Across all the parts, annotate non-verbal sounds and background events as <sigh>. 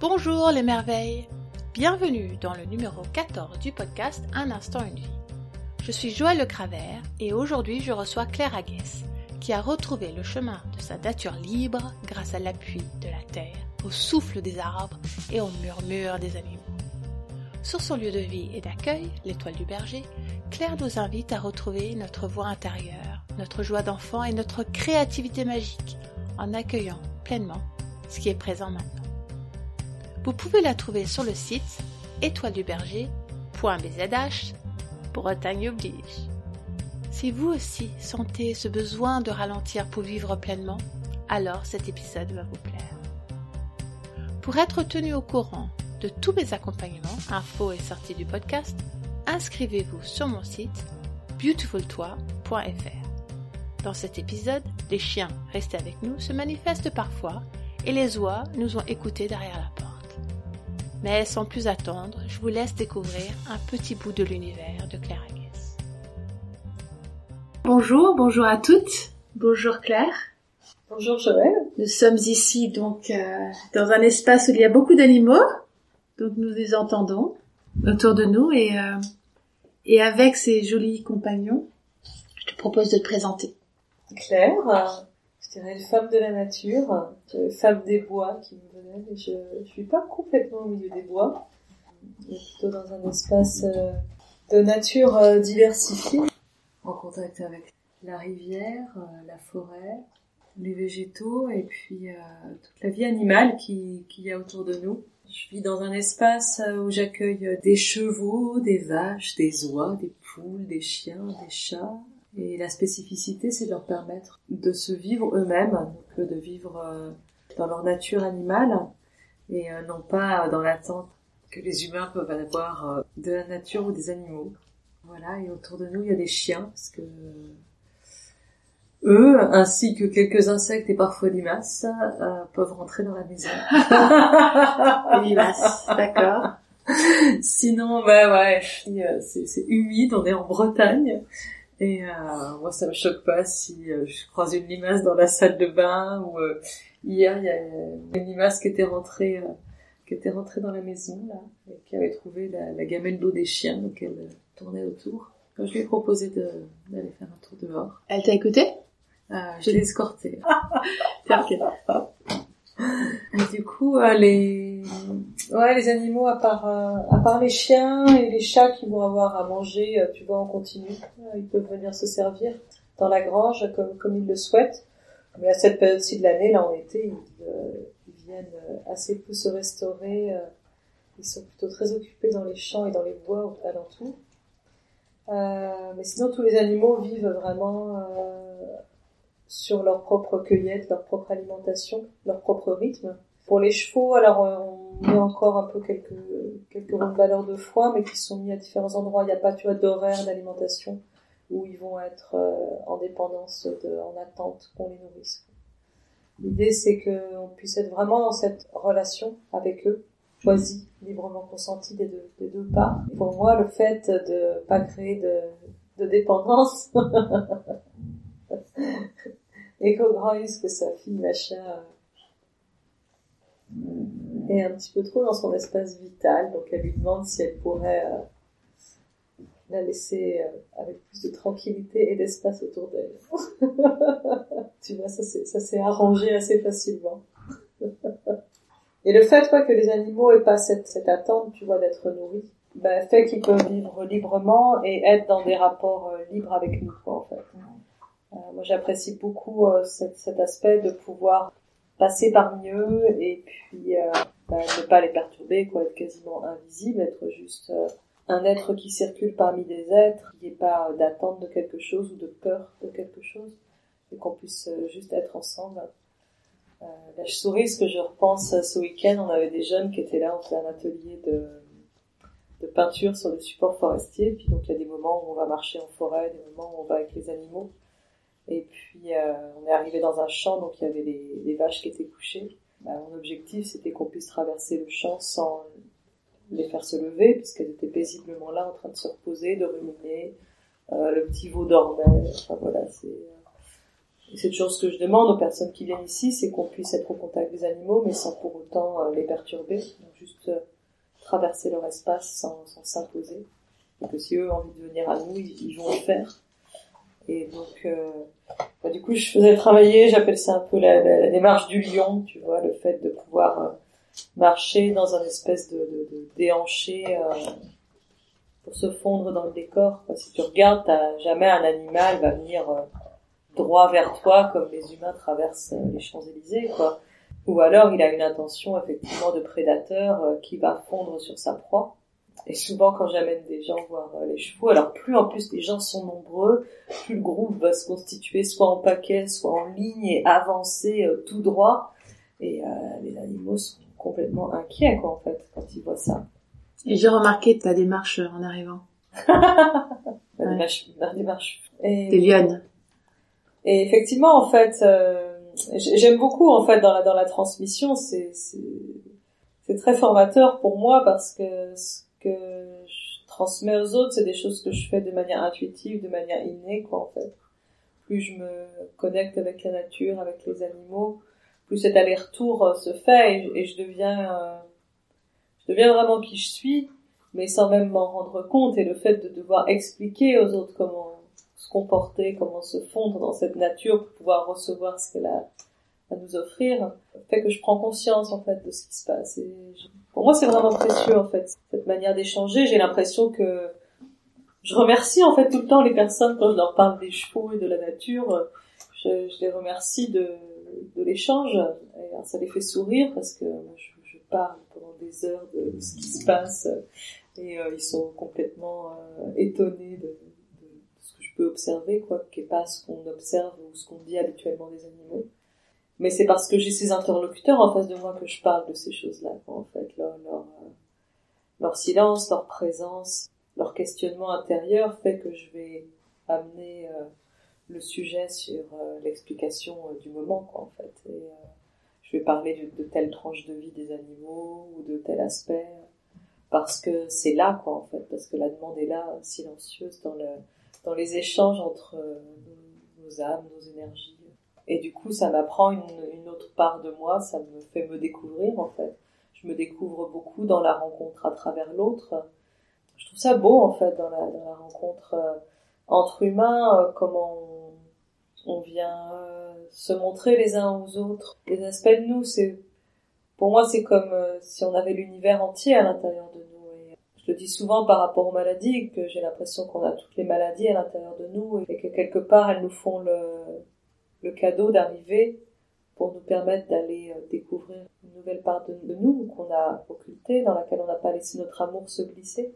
Bonjour les merveilles Bienvenue dans le numéro 14 du podcast Un instant une vie. Je suis Joël Le Cravert et aujourd'hui je reçois Claire Aguès qui a retrouvé le chemin de sa nature libre grâce à l'appui de la terre, au souffle des arbres et au murmure des animaux. Sur son lieu de vie et d'accueil, l'étoile du berger, Claire nous invite à retrouver notre voix intérieure, notre joie d'enfant et notre créativité magique en accueillant pleinement ce qui est présent maintenant. Vous pouvez la trouver sur le site étoileduberger.bzh Bretagne oblige. Si vous aussi sentez ce besoin de ralentir pour vivre pleinement, alors cet épisode va vous plaire. Pour être tenu au courant de tous mes accompagnements, infos et sorties du podcast, inscrivez-vous sur mon site beautifultoi.fr. Dans cet épisode, les chiens restés avec nous se manifestent parfois et les oies nous ont écoutés derrière la porte. Mais sans plus attendre, je vous laisse découvrir un petit bout de l'univers de Claire Aguès. Bonjour, bonjour à toutes. Bonjour Claire. Bonjour Joël. Nous sommes ici donc euh, dans un espace où il y a beaucoup d'animaux, donc nous les entendons autour de nous et euh, et avec ces jolis compagnons, je te propose de te présenter. Claire, euh, je dirais une femme de la nature, une femme des bois qui je, je suis pas complètement au milieu des bois, mais plutôt dans un espace euh, de nature euh, diversifiée, en contact avec la rivière, euh, la forêt, les végétaux et puis toute la vie animale qui, qui y a autour de nous. Je vis dans un espace où j'accueille des chevaux, des vaches, des oies, des poules, des chiens, des chats, et la spécificité, c'est de leur permettre de se vivre eux-mêmes, donc de vivre dans leur nature animale et euh, non pas dans l'attente que les humains peuvent avoir euh, de la nature ou des animaux. Voilà, et autour de nous, il y a des chiens, parce que eux, ainsi que quelques insectes et parfois limaces, euh, peuvent rentrer dans la maison. <laughs> limaces, d'accord. Sinon, bah ouais, c'est humide, on est en Bretagne. Et euh, moi, ça me choque pas si je croise une limace dans la salle de bain ou euh, hier il y a une limace qui était rentrée, euh, qui était rentrée dans la maison là, et qui avait trouvé la, la gamelle d'eau des chiens, donc elle tournait autour. Quand je lui ai proposé d'aller faire un tour dehors. Elle t'a écouté? Je l'ai escortée. <laughs> Et du coup, euh, les ouais, les animaux à part euh, à part les chiens et les chats qui vont avoir à manger, euh, tu vois, en continu, ils peuvent venir se servir dans la grange comme comme ils le souhaitent. Mais à cette période-ci de l'année, là en été, ils, ils viennent assez peu se restaurer. ils sont plutôt très occupés dans les champs et dans les bois alentours. Euh, mais sinon, tous les animaux vivent vraiment sur leur propre cueillette, leur propre alimentation, leur propre rythme. Pour les chevaux, alors euh, on met encore un peu quelques quelques valeurs de foin, mais qui sont mis à différents endroits. Il n'y a pas tu vois d'horaire d'alimentation où ils vont être euh, en dépendance, de, en attente qu'on les nourrisse. L'idée c'est qu'on puisse être vraiment dans cette relation avec eux, choisie, librement consentie des deux, des deux parts. pour moi, le fait de pas créer de, de dépendance <laughs> et qu'au grand risque que sa fille Macha est un petit peu trop dans son espace vital, donc elle lui demande si elle pourrait euh, la laisser euh, avec plus de tranquillité et d'espace autour d'elle. <laughs> tu vois, ça s'est arrangé assez facilement. <laughs> et le fait quoi, que les animaux aient pas cette, cette attente, tu vois, d'être nourris, ben, fait qu'ils peuvent vivre librement et être dans des rapports euh, libres avec nous, quoi, en fait. Euh, moi, j'apprécie beaucoup euh, cet, cet, aspect de pouvoir passer parmi eux et puis bah, ne pas les perturber, quoi, être quasiment invisible, être juste un être qui circule parmi des êtres, qui n'ait pas d'attente de quelque chose ou de peur de quelque chose, et qu'on puisse juste être ensemble. Euh, je souris ce que je repense ce week-end, on avait des jeunes qui étaient là, on faisait un atelier de, de peinture sur des supports forestiers, puis donc il y a des moments où on va marcher en forêt, des moments où on va avec les animaux. Et puis euh, on est arrivé dans un champ, donc il y avait des, vaches qui étaient couchées. Bah, mon objectif, c'était qu'on puisse traverser le champ sans les faire se lever, puisqu'elles étaient paisiblement là, en train de se reposer, de ruminer. Euh, le petit veau dormait. Enfin voilà, c'est. Et c'est toujours ce que je demande aux personnes qui viennent ici, c'est qu'on puisse être au contact des animaux, mais sans pour autant euh, les perturber, donc juste euh, traverser leur espace sans s'imposer. Et que si eux ont envie de venir à nous, ils, vont le faire. Et donc, euh, bah, du coup, je faisais travailler, j'appelle ça un peu la, la, démarche du lion, tu vois, le fait de pouvoir euh, marcher dans un espèce de, de, de déhanché euh, pour se fondre dans le décor. Si tu regardes, t'as jamais un animal va venir droit vers toi comme les humains traversent les Champs-Élysées, quoi. Ou alors il a une intention effectivement de prédateur qui va fondre sur sa proie. Et souvent, quand j'amène des gens voir euh, les chevaux, alors plus en plus les gens sont nombreux, plus le groupe va se constituer soit en paquet, soit en ligne et avancer euh, tout droit. Et euh, les animaux sont complètement inquiets, quoi, en fait, quand ils voient ça. Et j'ai remarqué ta démarche en arrivant. <laughs> ma, démarche, ma démarche. T'es lionne. Et effectivement, en fait, j'aime beaucoup, en fait, dans la, dans la transmission, c'est, c'est très formateur pour moi parce que que je transmets aux autres, c'est des choses que je fais de manière intuitive, de manière innée, quoi, en fait. Plus je me connecte avec la nature, avec les animaux, plus cet aller-retour euh, se fait et, je deviens, euh, je deviens vraiment qui je suis, mais sans même m'en rendre compte. Et le fait de devoir expliquer aux autres comment se comporter, comment se fondre dans cette nature pour pouvoir recevoir ce qu'elle a à nous offrir, fait que je prends conscience en fait de ce qui se passe. Et pour moi, c'est vraiment précieux en fait cette manière d'échanger. J'ai l'impression que je remercie en fait tout le temps les personnes quand je leur parle des chevaux et de la nature. Je, je les remercie de, de l'échange. Et ça les fait sourire parce que moi, je, je, parle pendant des heures de ce qui se passe et euh, ils sont complètement euh, étonnés de, ce que je peux observer, quoi, qui est pas ce qu'on observe ou ce qu'on dit habituellement des animaux mais c'est parce que j'ai ces interlocuteurs en face de moi que je parle de ces choses-là, en fait, leur, euh, silence, leur présence, leur questionnement intérieur fait que je vais amener euh, le sujet sur euh, l'explication du moment, quoi, en fait. Et je vais parler de, telle tranche de vie des animaux ou de tel aspect, parce que c'est là, quoi, en fait, parce que la demande est là, silencieuse, dans, le, dans les échanges entre nos âmes, nos énergies et du coup, ça m'apprend une, une, autre part de moi, ça me fait me découvrir en fait. Je me découvre beaucoup dans la rencontre à travers l'autre. Je trouve ça beau en fait dans la, dans la rencontre euh, entre humains, euh, comment on, vient euh, se montrer les uns aux autres. Les aspects de nous, c'est pour moi c'est comme si on avait l'univers entier à l'intérieur de nous. Et je le dis souvent par rapport aux maladies, que j'ai l'impression qu'on a toutes les maladies à l'intérieur de nous et que quelque part elles nous font le le cadeau d'arriver pour nous permettre d'aller euh, découvrir une nouvelle part de, nous qu'on a occultée, dans laquelle on n'a pas laissé notre amour se glisser.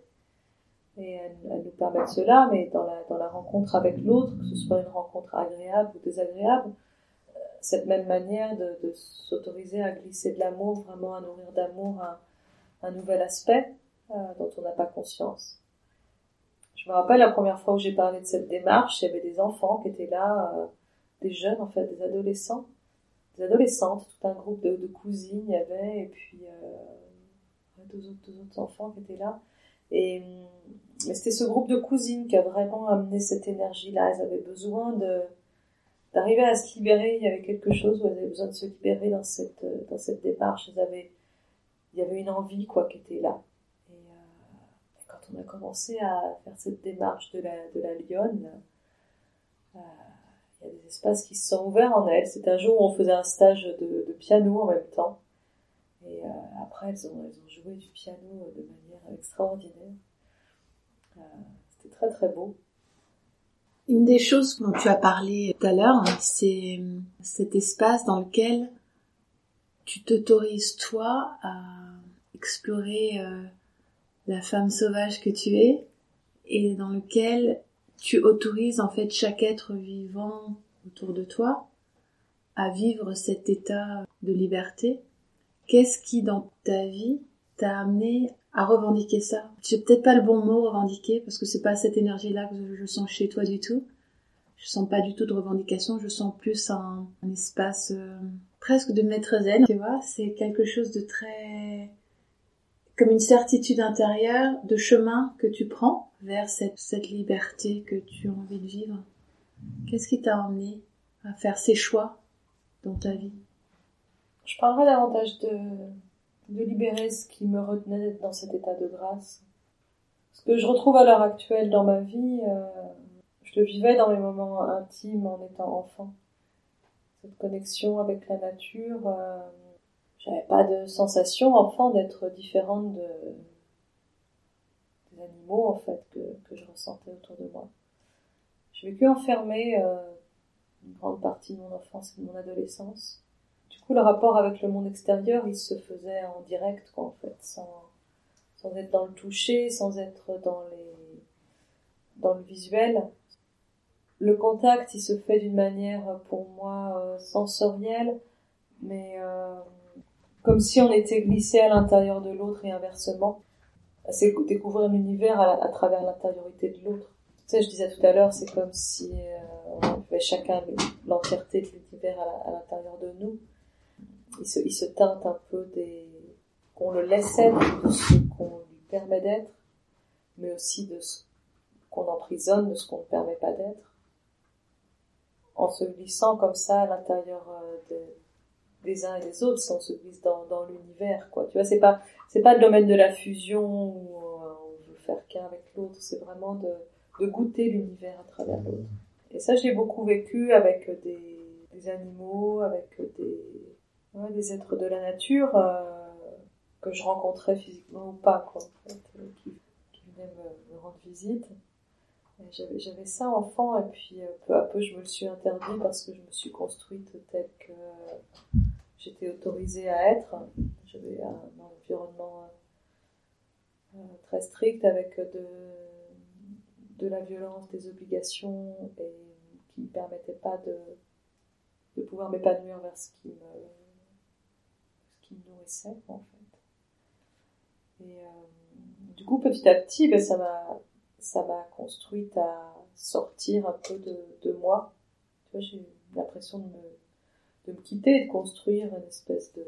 Et elle, nous permet cela, mais dans la, dans la rencontre avec l'autre, que ce soit une rencontre agréable ou désagréable, euh, cette même manière de, de s'autoriser à glisser de l'amour, vraiment à nourrir d'amour un, un, nouvel aspect euh, dont on n'a pas conscience. Je me rappelle la première fois où j'ai parlé de cette démarche, il y avait des enfants qui étaient là, des jeunes en fait, des adolescents, des adolescentes, tout un groupe de, cousines il y avait, et puis euh, deux, autres, deux autres enfants qui étaient là. Et mais c'était ce groupe de cousines qui a vraiment amené cette énergie-là. Elles avaient besoin d'arriver à se libérer. Il y avait quelque chose où elles avaient besoin de se libérer dans cette dans cette démarche. Elles avaient il y avait une envie quoi qui était là. Et, euh, quand on a commencé à faire cette démarche de la de la euh, il y a des espaces qui se sont ouverts en elles. C'est un jour où on faisait un stage de, de piano en même temps. Et euh, après, elles ont, joué du piano de manière extraordinaire. Euh, C'était très très beau. Une des choses dont tu as parlé tout à l'heure, c'est cet espace dans lequel tu t'autorises toi à explorer euh, la femme sauvage que tu es et dans lequel tu autorises en fait chaque être vivant autour de toi à vivre cet état de liberté. Qu'est-ce qui dans ta vie t'a amené à revendiquer ça? C'est peut-être pas le bon mot revendiquer parce que c'est pas cette énergie-là que je sens chez toi du tout. Je sens pas du tout de revendication, je sens plus un, espace euh, presque de maître zen, tu vois, c'est quelque chose de très comme une certitude intérieure de chemin que tu prends vers cette, liberté que tu as envie de vivre. Qu'est-ce qui t'a emmené à faire ses choix dans ta vie? Je parlerai davantage de, libérer ce qui me retenait dans cet état de grâce. Ce que je retrouve à l'heure actuelle dans ma vie, euh, je le vivais dans mes moments intimes en étant enfant. Cette connexion avec la nature, euh, j'avais pas de sensation enfant d'être différente de, des animaux en fait que, que je ressentais autour de moi. J'ai vécu enfermée euh, une grande partie de mon enfance et de mon adolescence. Du coup, le rapport avec le monde extérieur, il se faisait en direct, quoi, en fait, sans, être dans le toucher, sans être dans les, dans le visuel. Le contact, il se fait d'une manière, pour moi, euh, sensorielle, mais euh, comme si on était glissé à l'intérieur de l'autre et inversement. C'est découvrir l'univers à, à, travers l'intériorité de l'autre. Tu sais, je disais tout à l'heure, c'est comme si euh, on avait chacun l'entièreté de l'univers à l'intérieur de nous. Il se, il se teinte un peu des qu'on le laisse être, de ce qu'on lui permet d'être, mais aussi de ce qu'on emprisonne, de ce qu'on ne permet pas d'être. En se glissant comme ça à l'intérieur de, des uns et des autres, si on se glisse dans, dans l'univers, quoi. Tu vois, c'est pas, c'est pas le domaine de la fusion où on veut faire qu'un avec l'autre, c'est vraiment de, de goûter l'univers à travers l'autre. Et ça, j'ai beaucoup vécu avec des, des animaux, avec des, des êtres de la nature, euh, que je rencontrais physiquement ou pas, quoi, en fait, euh, qui, qui venaient me, rendre visite. J'avais, j'avais ça enfant et puis euh, peu à peu je me le suis interdit parce que je me suis construite telle que j'étais autorisée à être. J'avais un, environnement très strict avec de, de la violence, des obligations et qui ne me permettait pas de, de pouvoir m'épanouir vers ce qui me, qui me en fait. Et euh, du coup petit à petit, ben, ça m'a ça m'a construite à sortir un peu de, de moi. Tu vois, j'ai eu l'impression de me, de me quitter, de construire une espèce de,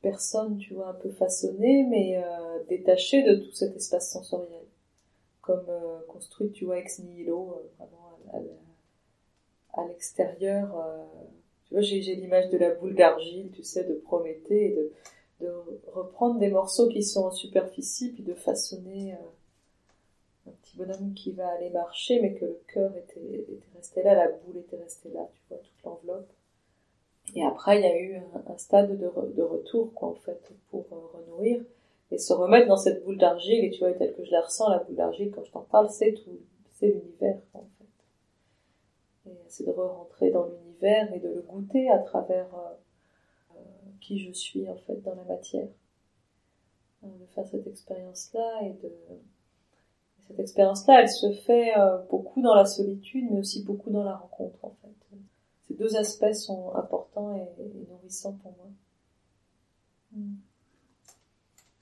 personne, tu vois, un peu façonnée, mais euh, détachée de tout cet espace sensoriel. Comme euh, construite, tu vois, ex nihilo, euh, vraiment à, à l'extérieur. Tu vois, j'ai l'image de la boule d'argile, tu sais, de Prométhée, et de, de reprendre des morceaux qui sont en superficie puis de façonner euh, un petit bonhomme qui va aller marcher mais que le cœur était, était resté là, la boule était restée là, tu vois, toute l'enveloppe. Et après, il y a eu un, stade de, de, retour, quoi, en fait, pour euh, renourrir et se remettre dans cette boule d'argile. Et tu vois, telle que je la ressens, la boule d'argile, quand je t'en parle, c'est tout, c'est l'univers. C'est de re-rentrer dans l'univers et de le goûter à travers euh, qui je suis en fait dans la matière. De faire cette expérience-là et de cette expérience-là, elle se fait euh, beaucoup dans la solitude, mais aussi beaucoup dans la rencontre en fait. Ces deux aspects sont importants et, nourrissants pour moi. Mm.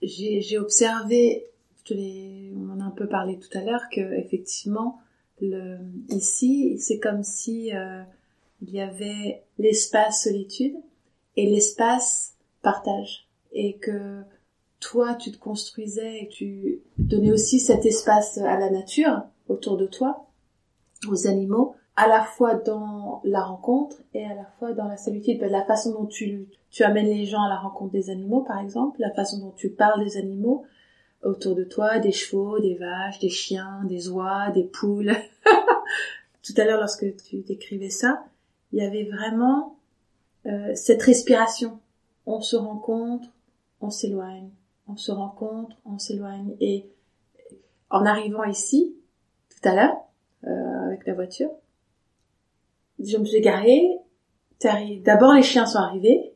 J'ai observé, on en a un peu parlé tout à l'heure, que effectivement, le, ici, c'est comme si euh, il y avait l'espace solitude et l'espace partage et que toi tu te construisais et tu donnais aussi cet espace à la nature autour de toi, aux animaux, à la fois dans la rencontre et à la fois dans la solitude. La façon dont tu, tu amènes les gens à la rencontre des animaux, par exemple, la façon dont tu parles des animaux autour de toi, des chevaux, des vaches, des chiens, des oies, des poules. <laughs> Tout à l'heure, lorsque tu décrivais ça, il y avait vraiment euh, cette respiration. On se rencontre, on s'éloigne, on se rencontre, on s'éloigne. Et en arrivant ici, tout à l'heure, euh, avec la voiture, je me suis garée. D'abord, les chiens sont arrivés,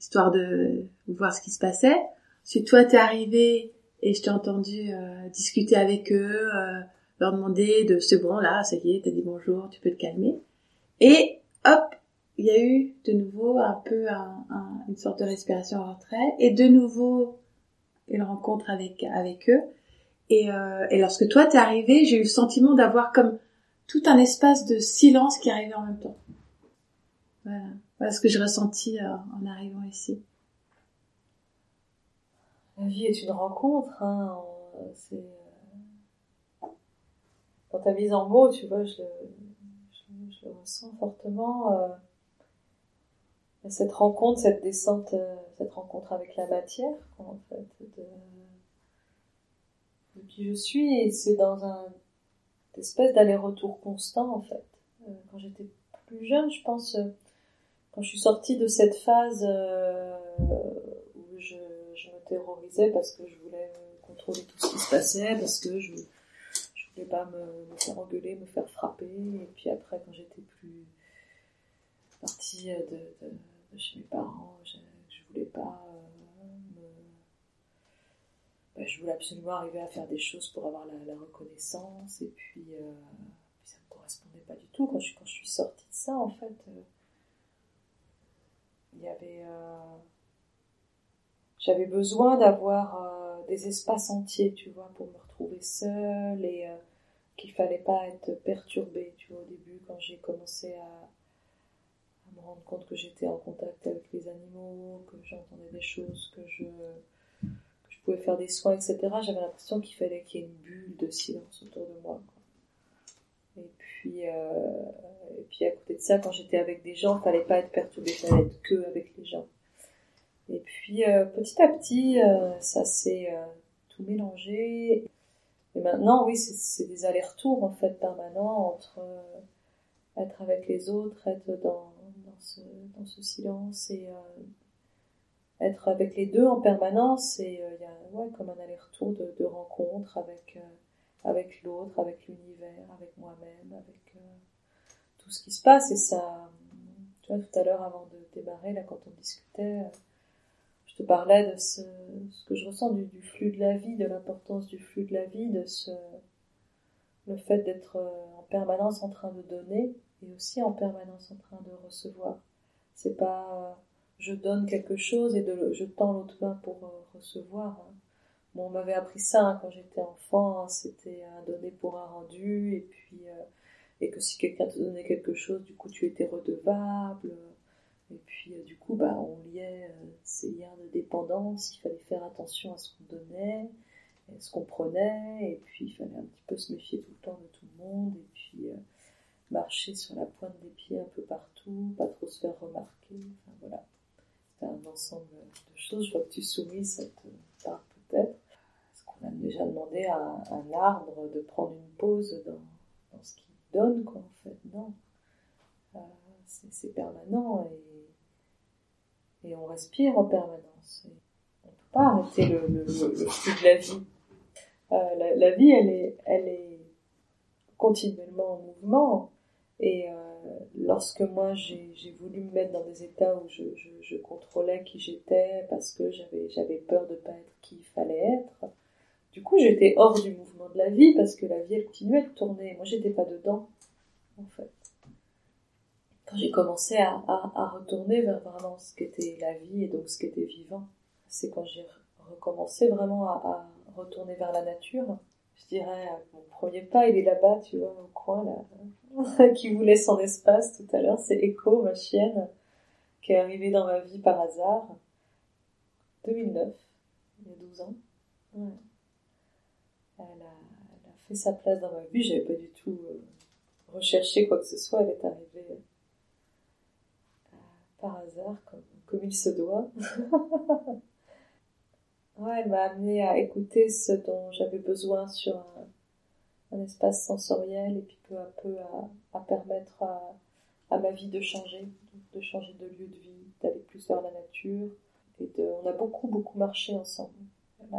histoire de voir ce qui se passait. Ensuite, toi, t'es arrivé et je t'ai entendu euh, discuter avec eux, euh, leur demander de c'est bon là, ça y est, t'as dit bonjour, tu peux te calmer. Et hop, il y a eu de nouveau un peu un, un, une sorte de respiration en retrait et de nouveau une rencontre avec avec eux. Et, euh, et lorsque toi t'es arrivé, j'ai eu le sentiment d'avoir comme tout un espace de silence qui arrivait en même temps. Voilà, voilà ce que j'ai ressenti euh, en arrivant ici. La vie est une rencontre, hein. C'est dans ta mise en mots, tu vois, je, je, je le ressens fortement. Euh, cette rencontre, cette descente, euh, cette rencontre avec la matière, en fait, de, qui je suis, c'est dans un espèce d'aller-retour constant, en fait. Euh, quand j'étais plus jeune, je pense, euh, quand je suis sortie de cette phase euh, terrorisais parce que je voulais contrôler tout ce qui se passait, parce que je je voulais pas me, faire engueuler, me faire frapper, et puis après, quand j'étais plus partie de, de, chez mes parents, je, je voulais pas me... Ben, je voulais absolument arriver à faire des choses pour avoir la, reconnaissance, et puis, euh, ça me correspondait pas du tout. Quand je, quand je suis sortie de ça, en fait, euh, il y avait... J'avais besoin d'avoir euh, des espaces entiers, tu vois, pour me retrouver seule et euh, qu'il fallait pas être perturbée, tu vois, au début quand j'ai commencé à, me rendre compte que j'étais en contact avec les animaux, que j'entendais des choses, que je, pouvais faire des soins, etc. J'avais l'impression qu'il fallait qu'il y ait une bulle de silence autour de moi. Et puis, euh, et puis à côté de ça, quand j'étais avec des gens, il fallait pas être perturbé, il fallait être que avec les gens. Et puis euh, petit à petit, euh, ça s'est euh, tout mélangé. Et maintenant, oui, c'est des allers-retours en fait permanents entre être avec les autres, être dans, dans, ce, silence et être avec les deux en permanence. Et il y a ouais, comme un aller-retour de, de rencontre avec avec l'autre, avec l'univers, avec moi-même, avec tout ce qui se passe. Et ça, tu vois, tout à l'heure avant de démarrer, là, quand on discutait je te parlais de ce, que je ressens du, flux de la vie, de l'importance du flux de la vie, de ce, le fait d'être en permanence en train de donner et aussi en permanence en train de recevoir. C'est pas je donne quelque chose et de, je tends l'autre main pour recevoir. Hein. Bon, on m'avait appris ça hein, quand j'étais enfant, hein, c'était un donner pour un rendu et puis euh, et que si quelqu'un te donnait quelque chose, du coup tu étais redevable. Et puis euh, du coup, bah, on liait euh, ces liens de dépendance, il fallait faire attention à ce qu'on donnait, à ce qu'on prenait, et puis il fallait un petit peu se méfier tout le temps de tout le monde, et puis euh, marcher sur la pointe des pieds un peu partout, pas trop se faire remarquer, enfin voilà. C'est un ensemble de choses, je vois que tu souris, ça te peut-être. Est-ce qu'on a déjà demandé à un arbre de prendre une pause dans, dans ce qu'il donne, quoi, en fait Non. C'est permanent et on respire en permanence. On peut pas arrêter le, le, le, <laughs> flux de la vie. Euh, la, la, vie, elle est, elle est continuellement en mouvement. Et euh, lorsque moi j'ai voulu me mettre dans des états où je, je, je contrôlais qui j'étais parce que j'avais j'avais peur de pas être qui il fallait être, du coup j'étais hors du mouvement de la vie parce que la vie elle continuait de tourner. Moi j'étais pas dedans en fait quand j'ai commencé à, retourner vers vraiment ce qu'était la vie et donc ce qu'était vivant, c'est quand j'ai recommencé vraiment à, retourner vers la nature. Je dirais, mon premier pas, il est là-bas, tu vois, au coin, là, <laughs> qui voulait son espace tout à l'heure. C'est Echo, ma chienne, qui est arrivée dans ma vie par hasard. 2009, il y a 12 ans. Elle, a, elle a fait sa place dans ma vie. J'avais pas du tout euh, recherché quoi que ce soit. Elle est arrivée par hasard, comme, comme il se doit. <laughs> ouais, elle m'a amené à écouter ce dont j'avais besoin sur un, espace sensoriel et puis peu à peu à, permettre à, ma vie de changer, de changer de lieu de vie, d'aller plus vers la nature. Et de, on a beaucoup, beaucoup marché ensemble.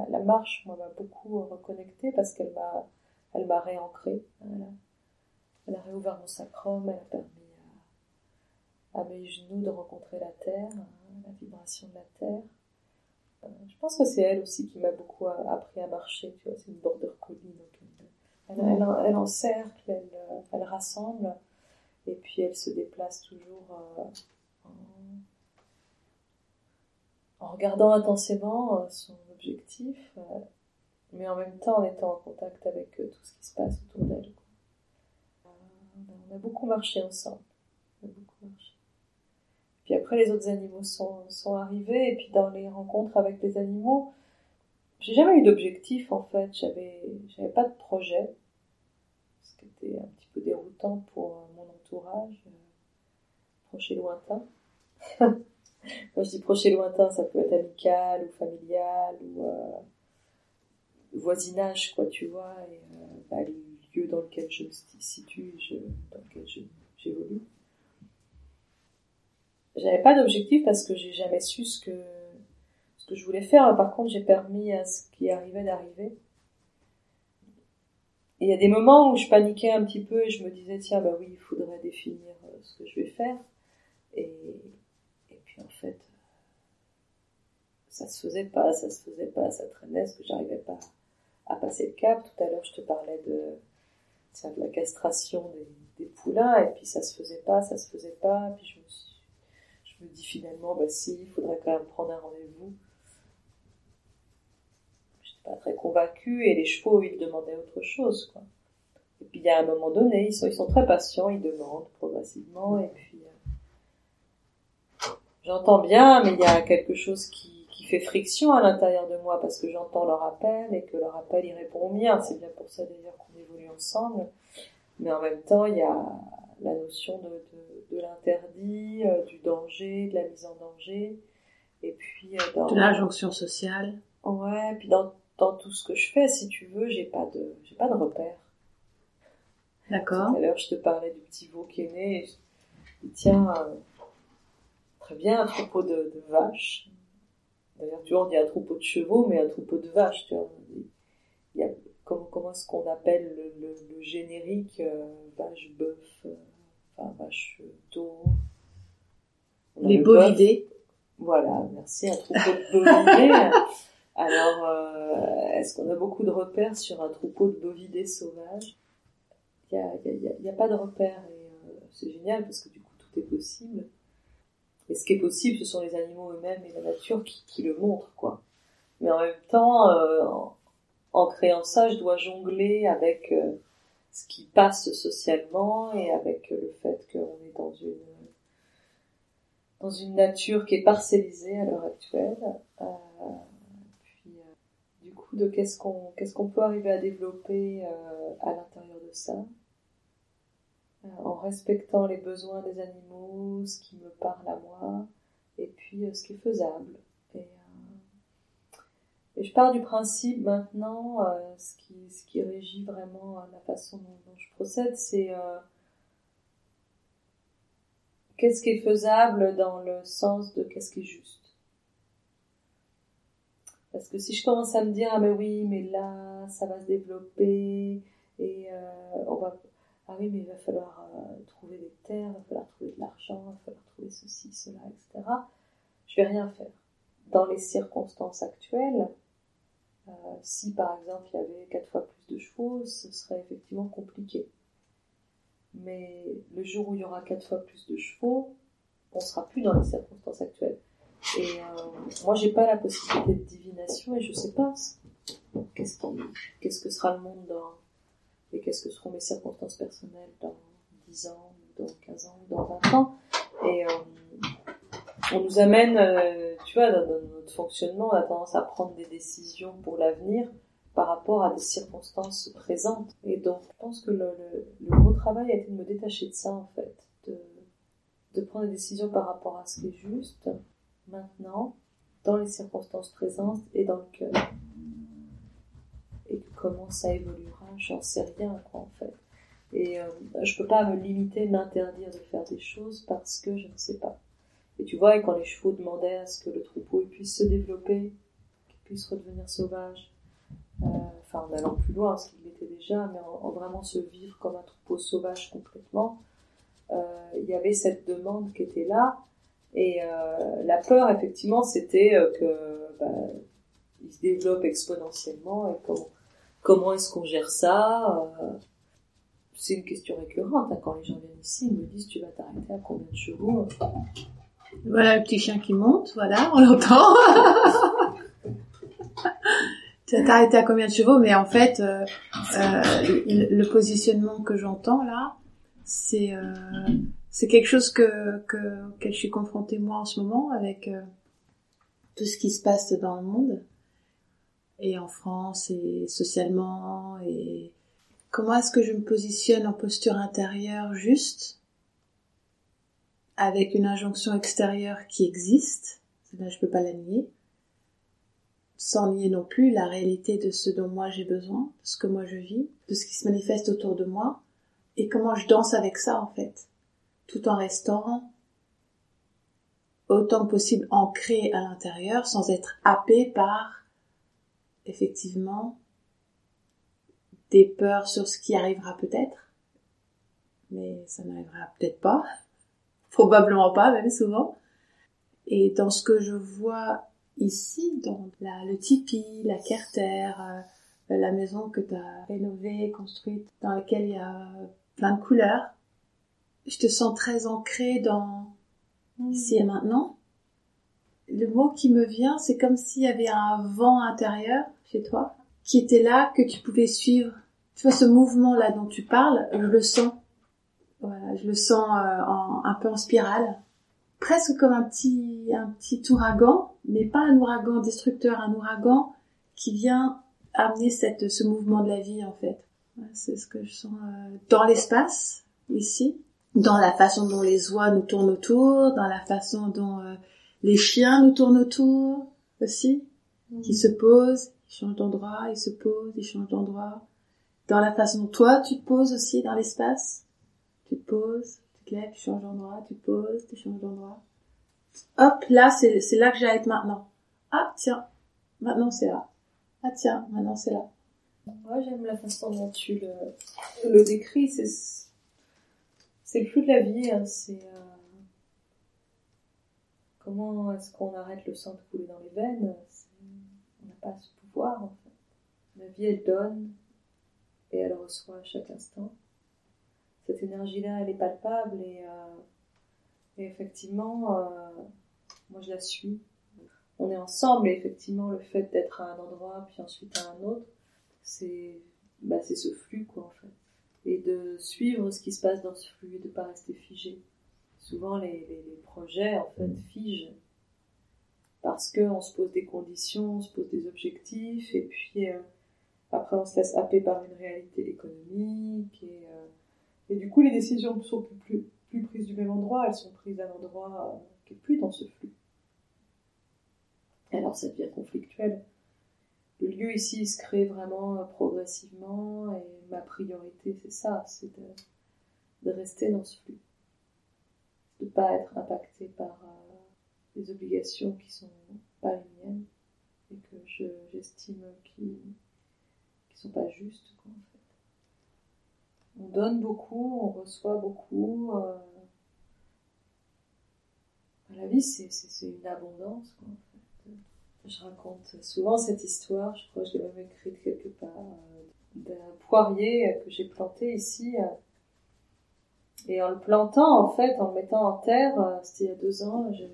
La, marche, moi, m'a beaucoup reconnecté parce qu'elle m'a, elle m'a réancré. Elle elle a réouvert mon sacrum, elle a permis à mes genoux de rencontrer la terre, hein, la vibration de la terre. Euh, je pense que c'est elle aussi qui m'a beaucoup appris à marcher, tu vois, c'est une border collie, donc elle, elle, elle, encercle, elle, elle, rassemble, et puis elle se déplace toujours euh, en, en, regardant intensément euh, son objectif, euh, mais en même temps en étant en contact avec euh, tout ce qui se passe autour d'elle. Euh, on a beaucoup marché ensemble. On a beaucoup marché. Puis après, les autres animaux sont, sont arrivés, et puis dans les rencontres avec les animaux, j'ai jamais eu d'objectif en fait. J'avais, j'avais pas de projet. Parce qui était un petit peu déroutant pour mon entourage, proche et lointain. <laughs> Quand je dis proche et lointain, ça peut être amical ou familial ou voisinage, quoi, tu vois, et bah, les lieux dans lequel je me situe, dans lequel j'évolue. J'avais pas d'objectif parce que j'ai jamais su ce que ce que je voulais faire. Par contre, j'ai permis à ce qui arrivait d'arriver. Il y a des moments où je paniquais un petit peu et je me disais tiens bah oui il faudrait définir euh, ce que je vais faire et et puis en fait ça se faisait pas ça se faisait pas ça traînait parce que j'arrivais pas à passer le cap tout à l'heure je te parlais de de la castration des, des poulains et puis ça se faisait pas ça se faisait pas puis je me suis me dis finalement, bah si, il faudrait quand même prendre un rendez-vous. Je n'étais pas très convaincue et les chevaux, ils demandaient autre chose, quoi. Et puis il y a un moment donné, ils sont, très patients, ils demandent progressivement et puis euh, j'entends bien, mais il y a quelque chose qui, fait friction à l'intérieur de moi parce que j'entends leur appel et que leur appel il répond au mien. C'est bien pour ça d'ailleurs qu'on évolue ensemble. Mais en même temps, il y a la notion de, de l'interdit, euh, du danger, de la mise en danger, et puis euh, dans de l'injonction sociale. Ouais, puis dans, dans tout ce que je fais, si tu veux, j'ai pas de j'ai pas de repère. D'accord. Tout à l'heure, je te parlais du petit veau qui est né. il tient euh, très bien un troupeau de, de vaches. D'ailleurs, tu vois, on dit un troupeau de chevaux, mais un troupeau de vaches, tu vois. Il y a, comment, comment est-ce qu'on appelle le, le, le générique euh, vache, bœuf, euh, enfin vache, taureau Les bovidés. Voilà, merci, un troupeau de bovidés. <laughs> Alors, euh, est-ce qu'on a beaucoup de repères sur un troupeau de bovidés sauvages? Il n'y a, y a, y a, pas de repères et euh, c'est génial parce que du coup tout est possible. Et ce qui est possible, ce sont les animaux eux-mêmes et la nature qui, qui, le montrent, quoi. Mais en même temps, euh, en, en, créant ça, je dois jongler avec euh, ce qui passe socialement et avec le fait qu'on est dans une dans une nature qui est parcellisée à l'heure actuelle. Euh, puis, euh, du coup, de qu'est-ce qu'on qu'est-ce qu'on peut arriver à développer euh, à l'intérieur de ça, en respectant les besoins des animaux, ce qui me parle à moi, et puis ce qui est faisable. Et, euh, je pars du principe maintenant, ce qui ce qui régit vraiment la façon dont, je procède, c'est qu'est-ce qui est faisable dans le sens de qu'est-ce qui est juste. Parce que si je commence à me dire ah mais oui mais là ça va se développer et euh, on va ah oui mais il va falloir euh, trouver des terres, il va falloir trouver de l'argent, il va falloir trouver ceci, cela, etc. Je vais rien faire. Dans les circonstances actuelles, euh, si par exemple il y avait quatre fois plus de chevaux, ce serait effectivement compliqué mais le jour où il y aura quatre fois plus de chevaux, on sera plus dans les circonstances actuelles. Et euh, moi, j'ai pas la possibilité de divination et je sais pas qu'est-ce qu'est-ce que sera le monde dans et qu'est-ce que seront mes circonstances personnelles dans 10 ans, dans 15 ans, dans 20 ans. Et euh, on nous amène, euh, tu vois, dans, notre fonctionnement, on a tendance à prendre des décisions pour l'avenir par rapport à des circonstances présentes. Et donc, je pense que le, le, le gros travail a été de me détacher de ça, en fait, de, de prendre des décisions par rapport à ce qui est juste, maintenant, dans les circonstances présentes et dans le cœur. Et comment ça évoluera, j'en sais rien, quoi, en fait. Et euh, je peux pas me limiter, m'interdire de faire des choses parce que je ne sais pas. Et tu vois, quand les chevaux demandaient à ce que le troupeau puisse se développer, qu'il puisse redevenir sauvage, euh, enfin en allant plus loin, ce qu'il était déjà, mais en, en, vraiment se vivre comme un troupeau sauvage complètement, euh, il y avait cette demande qui était là, et euh, la peur, effectivement, c'était que bah, se développe exponentiellement, et comment, est-ce qu'on gère ça C'est une question récurrente, hein, quand les gens viennent ici, ils me disent, tu vas t'arrêter à combien de chevaux? Voilà le petit chien qui monte, voilà, on l'entend. <laughs> tu vas t'arrêter à combien de chevaux, mais en fait, euh, euh, le, le, positionnement que j'entends là, c'est euh, c'est quelque chose que, que auquel je suis confrontée moi en ce moment avec euh, tout ce qui se passe dans le monde et en France et socialement et Comment est-ce que je me positionne en posture intérieure juste avec une injonction extérieure qui existe, je peux pas la nier, sans nier non plus la réalité de ce dont moi j'ai besoin, de ce que moi je vis, de ce qui se manifeste autour de moi, et comment je danse avec ça en fait, tout en restant autant que possible ancré à l'intérieur sans être happé par effectivement des peurs sur ce qui arrivera peut-être, mais ça n'arrivera peut-être pas, probablement pas même souvent. Et dans ce que je vois ici, dans la, le tipi, la carter, euh, la maison que tu as rénovée, construite, dans laquelle il y a plein de couleurs, je te sens très ancrée dans mm. ici et maintenant. Le mot qui me vient, c'est comme s'il y avait un vent intérieur chez toi qui était là, que tu pouvais suivre tu vois ce mouvement là dont tu parles, je le sens. Voilà, je le sens euh, en, un peu en spirale, presque comme un petit un petit ouragan, mais pas un ouragan destructeur, un ouragan qui vient amener cette ce mouvement de la vie en fait. c'est ce que je sens euh, dans l'espace ici, dans la façon dont les oies nous tournent autour, dans la façon dont euh, les chiens nous tournent autour aussi, qui mmh. se posent, ils changent d'endroit, ils se posent, ils changent d'endroit dans la façon dont toi tu te poses aussi dans l'espace. Tu te poses, tu te lèves, tu changes d'endroit, tu te poses, tu changes d'endroit. Hop, là, c'est, c'est là que j'ai être maintenant. Ah, tiens, maintenant c'est là. Ah, tiens, maintenant c'est là. Moi, j'aime la façon dont tu le, le décris. C'est, c'est le flux de la vie. Hein. C'est euh, comment est-ce qu'on arrête le sang de couler dans les veines. on n'a pas ce pouvoir. En fait. La vie, elle donne et elle reçoit à chaque instant. Cette énergie-là, elle est palpable et, euh, effectivement, euh, moi je la suis. On est ensemble et effectivement, le fait d'être à un endroit puis ensuite à un autre, c'est bah, c'est ce flux quoi en fait. Et de suivre ce qui se passe dans ce flux et de pas rester figé. Souvent les, les, projets en fait figent parce qu'on se pose des conditions, on se pose des objectifs et puis euh, après, on se laisse happer par une réalité économique et, euh, et du coup, les décisions ne sont plus, prises du même endroit, elles sont prises à un endroit euh, qui est plus dans ce flux. alors, ça devient conflictuel. Le lieu ici, se crée vraiment euh, progressivement et ma priorité, c'est ça, c'est de, rester dans ce flux. De pas être impacté par des obligations qui sont pas les miennes et que j'estime qui sont pas justes. On donne beaucoup, on reçoit beaucoup. Euh... La vie, c'est, une abondance, quoi, en fait. Je raconte souvent cette histoire, je crois que je l'ai même écrite quelque part, euh, d'un poirier que j'ai planté ici. Euh, et en le plantant, en fait, en le mettant en terre, euh, c'était il y a deux ans, il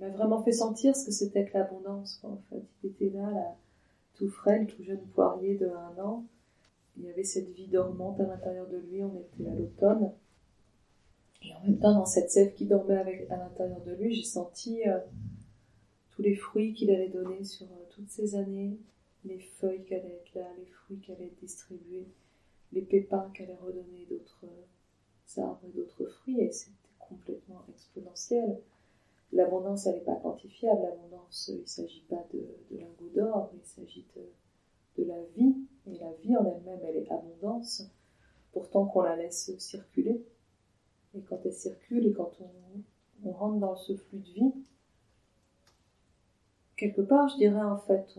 m'a vraiment fait sentir ce que c'était que l'abondance, en fait. Il était là, là tout frais, tout jeune poirier de un an. Il y avait cette vie dormante à l'intérieur de lui, on était à l'automne. Et en même temps, dans cette sève qui dormait à l'intérieur de lui, j'ai senti euh, tous les fruits qu'il allait donner sur euh, toutes ces années, les feuilles qui allaient être là, les fruits qui allaient être distribués, les pépins qui allaient redonner d'autres euh, arbres et d'autres fruits, et c'était complètement exponentiel. L'abondance, elle n'est pas quantifiable. L'abondance, il ne s'agit pas de, de lingots d'or, il s'agit de, de, la vie. Et la vie en elle-même, elle est abondance, pourtant qu'on la laisse circuler. Et quand elle circule et quand on, rentre dans ce flux de vie, quelque part, je dirais en fait,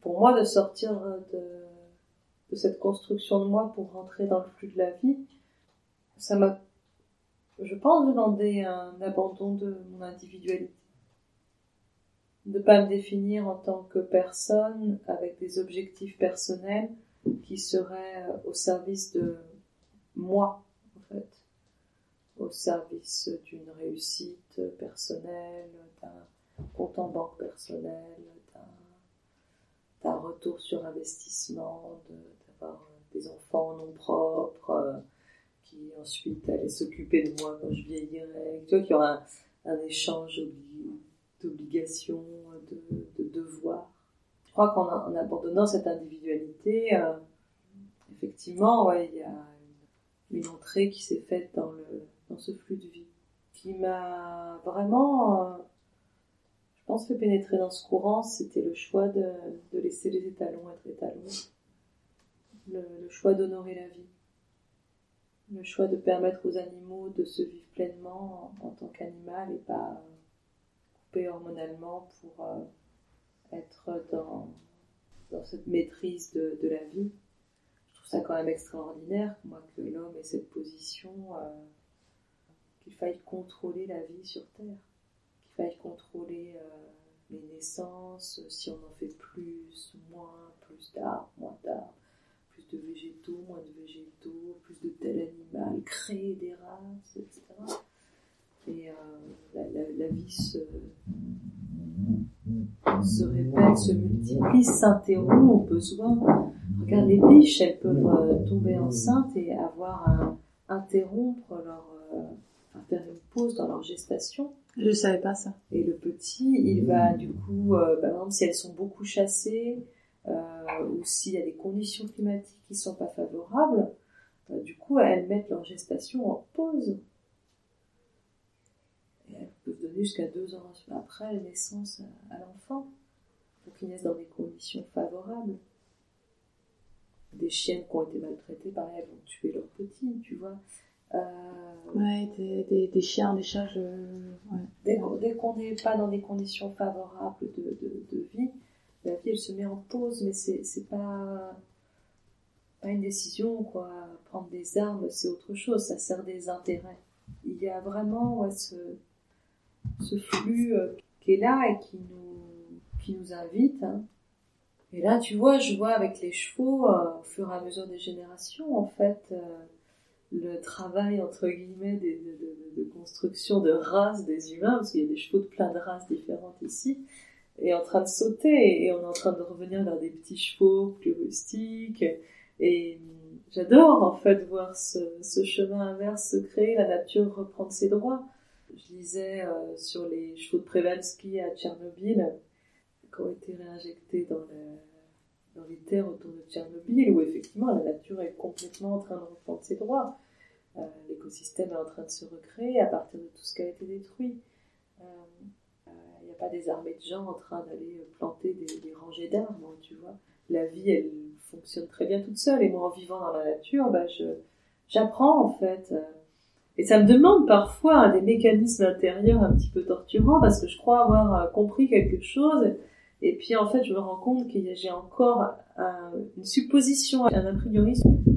pour moi, de sortir de, de cette construction de moi pour rentrer dans le flux de la vie, ça m'a je pense demander un abandon de mon individualité. De pas me définir en tant que personne avec des objectifs personnels qui seraient euh, au service de moi, en fait. Au service d'une réussite personnelle, d'un compte en banque personnel, d'un retour sur investissement, d'avoir des enfants non propres, qui ensuite allait s'occuper de moi quand je vieillirais, tu vois, qu'il aura un, échange d'obligations, de, de devoirs. crois qu'en en abandonnant cette individualité, euh, effectivement, il y a une, entrée qui s'est faite dans le dans ce flux de vie, qui m'a vraiment, euh, je pense, fait pénétrer dans ce courant. C'était le choix de, de laisser les étalons être étalons, le, choix d'honorer la vie, le choix de permettre aux animaux de se vivre pleinement en, en tant qu'animal et pas coupé hormonalement pour euh, être dans, dans cette maîtrise de, de, la vie. Je trouve ça quand même extraordinaire, moi, que l'homme ait cette position, euh, qu'il faille contrôler la vie sur Terre, qu'il faille contrôler euh, les naissances, si on en fait plus, moins, plus d'arbres, moins d'arbres, plus de végétaux, moins de végétaux, plus de tel animal, créer des races, etc. Et euh, la, la, la, vie se, se répète, se multiplie, s'interrompt au besoin. Regarde les biches, elles peuvent euh, tomber enceintes et avoir un, interrompre leur, euh, enfin, faire une pause dans leur gestation. Je savais pas ça. Et le petit, il va du coup, euh, par exemple, si elles sont beaucoup chassées, euh, ou s'il y a des conditions climatiques qui sont pas favorables, du coup, elles mettent leur gestation en pause. Elles peuvent donner jusqu'à deux ans après la naissance à, à l'enfant, pour qu'il naisse dans des conditions favorables. Des chiennes qui ont été maltraitées, pareil, elles vont tuer leurs petits, tu vois. Euh, ouais, des, des, des, chiens, des chats, je... ouais. Dès, dès qu'on n'est pas dans des conditions favorables de, de, de vie, la vie elle se met en pause, mais c'est c'est pas pas une décision quoi. Prendre des armes c'est autre chose, ça sert des intérêts. Il y a vraiment ouais, ce ce flux euh, qui est là et qui nous qui nous invite. Hein. Et là tu vois, je vois avec les chevaux euh, au fur et à mesure des générations en fait. Euh, le travail entre guillemets de, construction de races des humains, parce qu'il y a des chevaux de plein de races différentes ici, est en train de sauter et on est en train de revenir vers des petits chevaux plus rustiques. Et j'adore en fait voir ce, ce, chemin inverse se créer, la nature reprendre ses droits. Je lisais euh, sur les chevaux de Przewalski à Tchernobyl qui ont été réinjectés dans, le, dans les terres autour de Tchernobyl où effectivement la nature est complètement en train de reprendre ses droits. Euh, L'écosystème est en train de se recréer à partir de tout ce qui a été détruit. Euh, il n'y a pas des armées de gens en train d'aller planter des, rangées d'arbres, tu vois. La vie, elle fonctionne très bien toute seule. Et moi, en vivant dans la nature, bah, j'apprends, en fait. Et ça me demande parfois des mécanismes intérieurs un petit peu torturants parce que je crois avoir compris quelque chose. Et puis, en fait, je me rends compte que j'ai encore un, une supposition, un a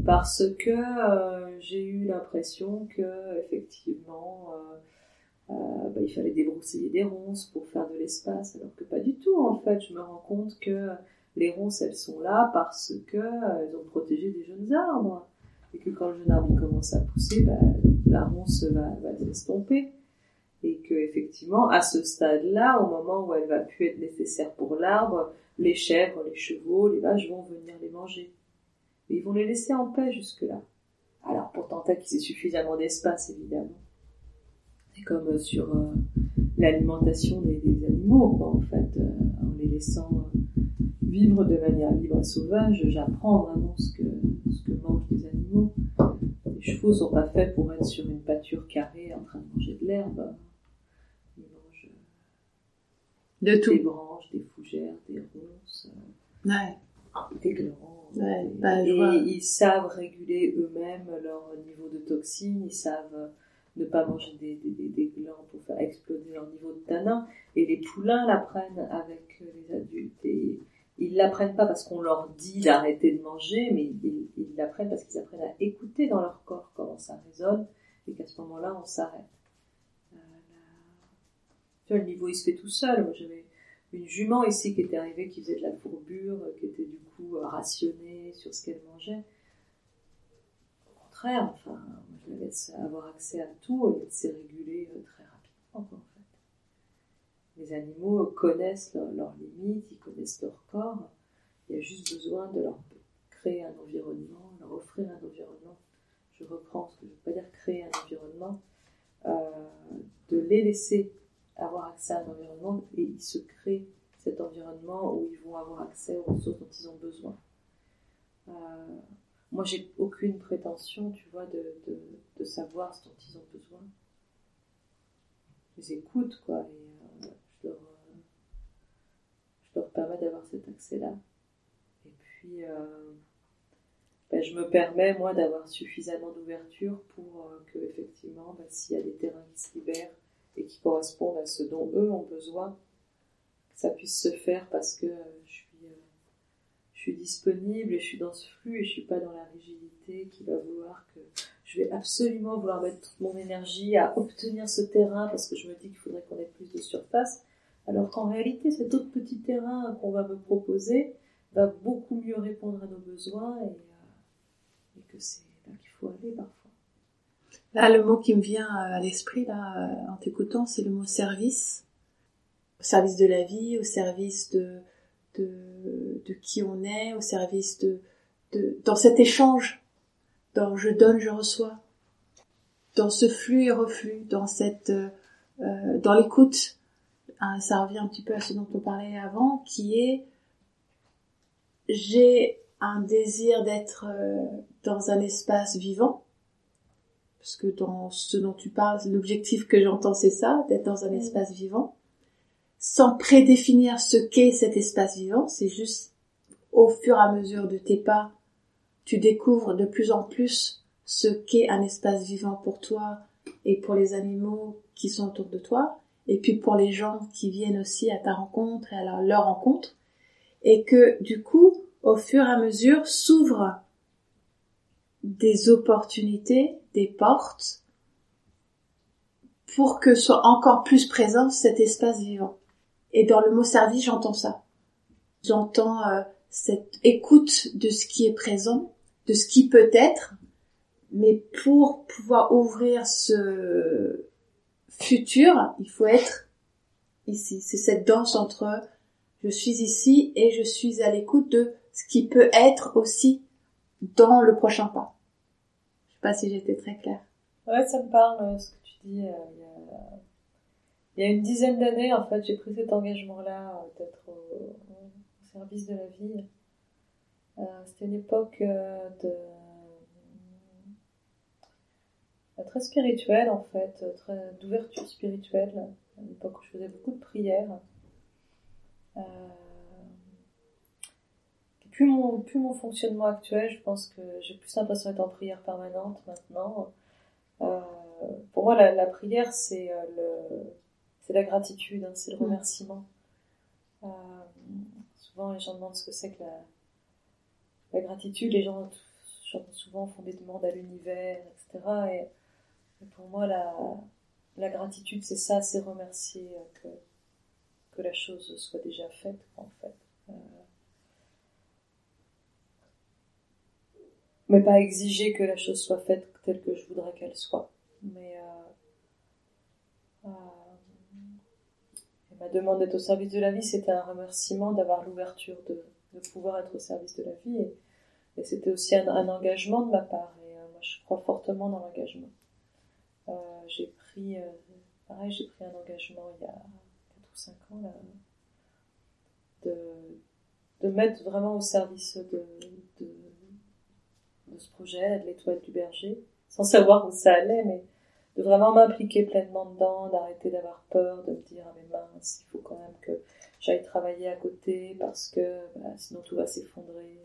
parce que euh, j'ai eu l'impression que, effectivement, euh, euh, bah, il fallait débroussailler des ronces pour faire de l'espace, alors que pas du tout en fait. Je me rends compte que les ronces elles sont là parce que euh, elles ont protégé des jeunes arbres et que quand le jeune arbre commence à pousser, bah, la ronce va, s'estomper et que effectivement à ce stade-là, au moment où elle va plus être nécessaire pour l'arbre, les chèvres, les chevaux, les vaches vont venir les manger. Et ils vont les laisser en paix jusque-là. Alors pourtant tant qu'ils aient suffisamment d'espace évidemment c'est comme sur euh, l'alimentation des, des, animaux, quoi, en fait, euh, en les laissant euh, vivre de manière libre et sauvage, j'apprends vraiment ce que, ce que mangent les animaux. Les chevaux sont pas faits pour être sur une pâture carrée en train de manger de l'herbe. Ils mangent de des tout. branches, des fougères, des ronces, Ouais. des glands. Ouais, bah, et ils savent réguler eux-mêmes leur niveau de toxines, ils savent ne pas manger des, glands pour faire exploser leur niveau de tanin. Et les poulains l'apprennent avec les adultes. Et ils l'apprennent pas parce qu'on leur dit d'arrêter de manger, mais ils, l'apprennent parce qu'ils apprennent à écouter dans leur corps comment ça résonne et qu'à ce moment-là, on s'arrête. Euh, tu vois, le niveau, il se fait tout seul. Moi, j'avais une jument ici qui était arrivée, qui faisait de la fourbure, qui était du coup rationnée sur ce qu'elle mangeait. Contraire, enfin, je la laisse avoir accès à tout et c'est régulé très rapidement, en fait. Les animaux connaissent leurs leur limites, ils connaissent leur corps. Il y a juste besoin de leur créer un environnement, leur offrir un environnement. Je reprends ce que je veux pas dire créer un environnement, euh, de les laisser avoir accès à un environnement et ils se créent cet environnement où ils vont avoir accès aux ressources dont ils ont besoin. Euh, moi, j'ai aucune prétention, tu vois, de, de, de, savoir ce dont ils ont besoin. Je les écoute, quoi, et euh, je, leur, euh, je leur permets d'avoir cet accès-là. Et puis, euh, ben, je me permets, moi, d'avoir suffisamment d'ouverture pour que, effectivement, ben, s'il y a des terrains qui se libèrent et qui correspondent à ce dont eux ont besoin, que ça puisse se faire parce que je suis, suis disponible et je suis dans ce flux et je suis pas dans la rigidité qui va vouloir que je vais absolument vouloir mettre toute mon énergie à obtenir ce terrain parce que je me dis qu'il faudrait qu'on ait plus de surface. Alors qu'en réalité, cet autre petit terrain qu'on va me proposer va beaucoup mieux répondre à nos besoins et, euh, et que c'est là qu'il faut aller parfois. Là, le mot qui me vient à l'esprit, là, en t'écoutant, c'est le mot service. Au service de la vie, au service de, de, de qui on est, au service de, de, dans cet échange, dans je donne, je reçois, dans ce flux et reflux, dans cette, euh, dans l'écoute. Hein, ça revient un petit peu à ce dont on parlait avant, qui est, j'ai un désir d'être euh, dans un espace vivant, parce que dans ce dont tu parles, l'objectif que j'entends, c'est ça, d'être dans un espace vivant, sans prédéfinir ce qu'est cet espace vivant, c'est juste au fur et à mesure de tes pas, tu découvres de plus en plus ce qu'est un espace vivant pour toi et pour les animaux qui sont autour de toi, et puis pour les gens qui viennent aussi à ta rencontre et à leur rencontre, et que du coup, au fur et à mesure, s'ouvrent des opportunités, des portes, pour que soit encore plus présent cet espace vivant. Et dans le mot service, j'entends ça. J'entends euh, cette écoute de ce qui est présent, de ce qui peut être, mais pour pouvoir ouvrir ce futur, il faut être ici. C'est cette danse entre je suis ici et je suis à l'écoute de ce qui peut être aussi dans le prochain pas. Je sais pas si j'étais très claire. Ouais, ça me parle euh, ce que tu dis. Euh, il, y a, une dizaine d'années, en fait, j'ai pris cet engagement-là euh, d'être au, service de la vie. Euh, C'était une époque euh, de très spirituelle en fait, d'ouverture spirituelle, une époque où je faisais beaucoup de prières. Plus mon, fonctionnement actuel, je pense que j'ai plus l'impression d'être en prière permanente maintenant. Pour moi, la, prière, c'est le, c'est la gratitude, hein, c'est le remerciement. Euh, souvent, les gens demandent ce que c'est que la, la gratitude. Les gens, souvent font des demandes à l'univers, etc. Et, et, pour moi, la, la gratitude, c'est ça, c'est remercier que, que la chose soit déjà faite, en fait. Euh, mais pas exiger que la chose soit faite telle que je voudrais qu'elle soit. Mais euh, euh, ma demande d'être au service de la vie, c'était un remerciement d'avoir l'ouverture de, de, pouvoir être au service de la vie, et, c'était aussi un, engagement de ma part. Et euh, moi, je crois fortement dans l'engagement. Euh, j'ai pris, euh, pareil, j'ai pris un engagement il y a 4 ou 5 ans de, de mettre vraiment au service de, de de ce projet, de l'étoile du berger, sans savoir où ça allait, mais de vraiment m'impliquer pleinement dedans, d'arrêter d'avoir peur, de me dire ah mais mince, il faut quand même que j'aille travailler à côté parce que bah, sinon tout va s'effondrer.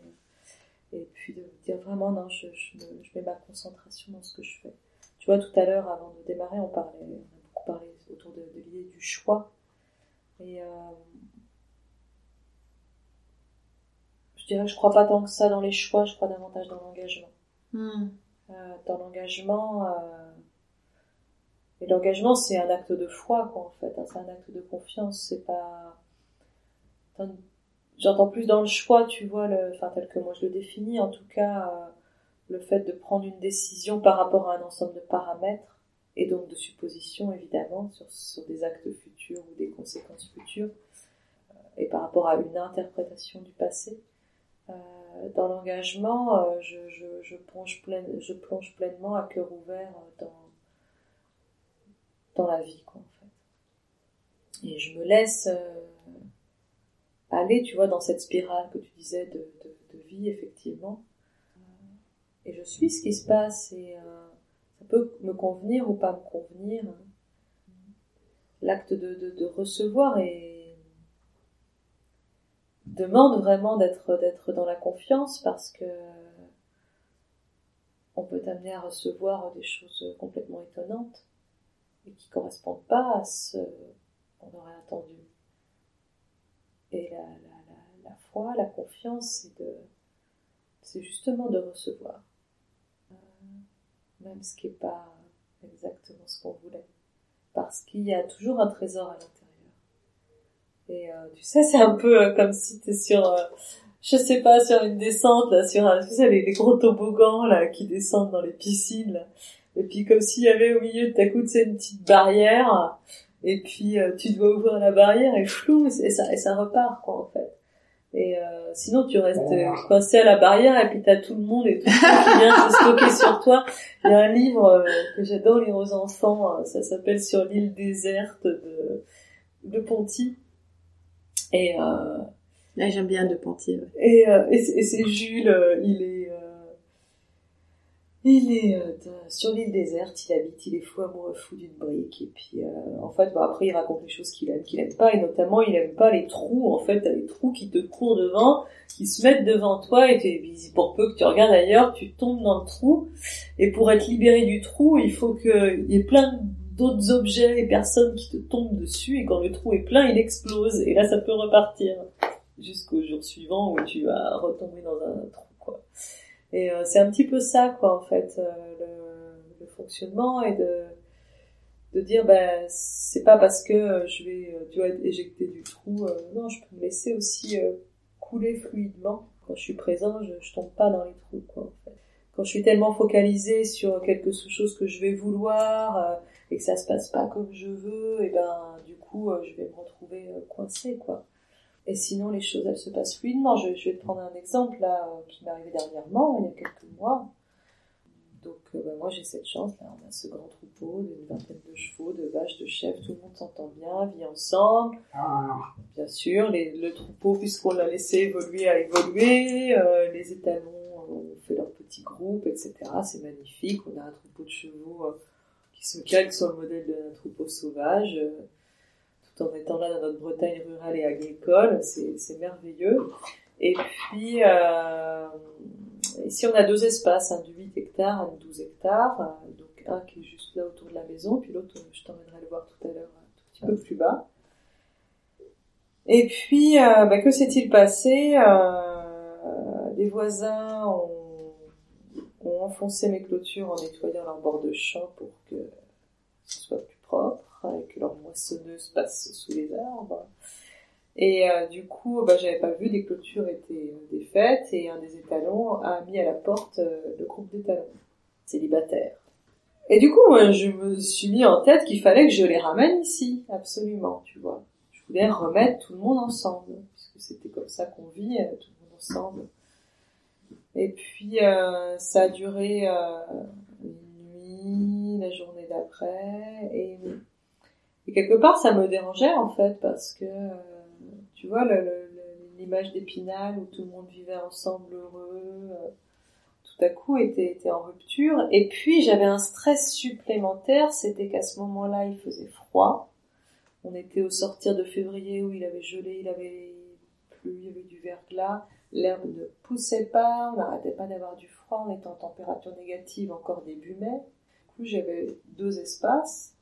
Et puis de me dire vraiment non, je, je, je, mets ma concentration dans ce que je fais. Tu vois, tout à l'heure, avant de démarrer, on parlait, on a beaucoup parlé autour de, de l'idée du choix. Et euh, je dirais, je crois pas tant que ça dans les choix, je crois davantage dans l'engagement. Mm. Euh, dans l'engagement, euh... et l'engagement c'est un acte de foi, quoi, en fait. C'est un acte de confiance. C'est pas. J'entends plus dans le choix, tu vois, le... enfin tel que moi je le définis, en tout cas, euh, le fait de prendre une décision par rapport à un ensemble de paramètres et donc de suppositions évidemment sur, sur des actes futurs ou des conséquences futures euh, et par rapport à une interprétation du passé. Euh, dans l'engagement, je, je plonge pleinement à cœur ouvert dans, dans la vie, quoi, en fait. Et je me laisse, euh, aller, tu vois, dans cette spirale que tu disais de, vie, effectivement. Et je suis ce qui se passe et euh, ça peut me convenir ou pas me convenir. L'acte de recevoir et demande vraiment d'être d'être dans la confiance parce que on peut t'amener à recevoir des choses complètement étonnantes et qui correspondent pas à ce qu'on aurait attendu. Et la, la, la, la foi, la confiance, c'est justement de recevoir. Euh, même ce qui n'est pas exactement ce qu'on voulait. Parce qu'il y a toujours un trésor à l'intérieur. Et euh, tu sais, c'est un peu euh, comme si tu sur, euh, je sais pas, sur une descente, là, sur un, tu sais, les, gros toboggans, là, qui descendent dans les piscines. Et puis comme s'il y avait au milieu de ta tu sais, une petite barrière, et puis euh, tu dois ouvrir la barrière et flou, et ça, et ça repart, quoi, en fait. Et euh, sinon, tu restes coincé à la barrière et puis t'as tout le monde et tout le monde qui vient se stocker <laughs> sur toi. Il y a un livre euh, que j'adore lire aux enfants, euh, ça s'appelle Sur l'île déserte de, de Ponty. Et euh, ouais, j'aime bien de Ponty. Ouais. Et, euh, et c'est Jules, il est il est euh, sur l'île déserte, il habite, il est fou amoureux fou d'une brique. Et puis, euh, en fait, bah, après, il raconte les choses qu'il aime, qu'il aime pas, et notamment, il aime pas les trous. En fait, les trous qui te courent devant, qui se mettent devant toi, et pour peu que tu regardes ailleurs, tu tombes dans le trou. Et pour être libéré du trou, il faut qu'il y ait plein d'autres objets et personnes qui te tombent dessus, et quand le trou est plein, il explose, et là, ça peut repartir jusqu'au jour suivant où tu vas retomber dans un trou, quoi. Et euh, c'est un petit peu ça, quoi, en fait, euh, le, le, fonctionnement et de de dire, ben, c'est pas parce que je vais, tu vois, être éjecté du trou, euh, non, je peux me laisser aussi couler fluidement. Quand je suis présent, je, je tombe pas dans les trous, quoi, en fait. Quand je suis tellement focalisée sur quelque chose que je vais vouloir et que ça se passe pas comme je veux, et ben, du coup, je vais me retrouver coincée, quoi. Et sinon, les choses, elles se passent fluidement. Je, je vais te prendre un exemple là euh, qui m'est arrivé dernièrement, il y a quelques mois. Donc, euh, bah, moi, j'ai cette chance. Là, on a ce grand troupeau d'une vingtaine de chevaux, de vaches, de chèvres. Tout le monde s'entend bien, vit ensemble. Bien sûr, les, le troupeau, puisqu'on l'a laissé évoluer, a évolué. Euh, les étalons ont fait leur petit groupe, etc. C'est magnifique. On a un troupeau de chevaux euh, qui se calque sur le modèle d'un troupeau sauvage. Euh, tout en étant là dans notre Bretagne rurale et agricole, c'est merveilleux. Et puis, euh, ici on a deux espaces, un de 8 hectares, un de 12 hectares, euh, donc un qui est juste là autour de la maison, puis l'autre, je t'emmènerai le voir tout à l'heure, un tout petit peu plus bas. Et puis, euh, bah, que s'est-il passé? Euh, Les voisins ont, ont enfoncé mes clôtures en nettoyant leur bord de champ pour que ce soit plus propre et que leur moissonneuse passe sous les arbres. Et euh, du coup, bah, j'avais pas vu, des clôtures étaient euh, défaites et un des étalons a mis à la porte euh, le groupe d'étalons célibataires. Et du coup, moi, je me suis mis en tête qu'il fallait que je les ramène ici, absolument, tu vois. Je voulais remettre tout le monde ensemble, puisque c'était comme ça qu'on vit, tout le monde ensemble. Et puis, ça a duré une nuit, la journée d'après, et et quelque part, ça me dérangeait en fait parce que euh, tu vois l'image d'Épinal où tout le monde vivait ensemble heureux, euh, tout à coup était, était en rupture. Et puis j'avais un stress supplémentaire, c'était qu'à ce moment-là, il faisait froid. On était au sortir de février où il avait gelé, il avait plu, il y avait du verglas. L'herbe ne poussait pas, on n'arrêtait pas d'avoir du froid, on était en température négative encore début mai. Du coup, j'avais deux espaces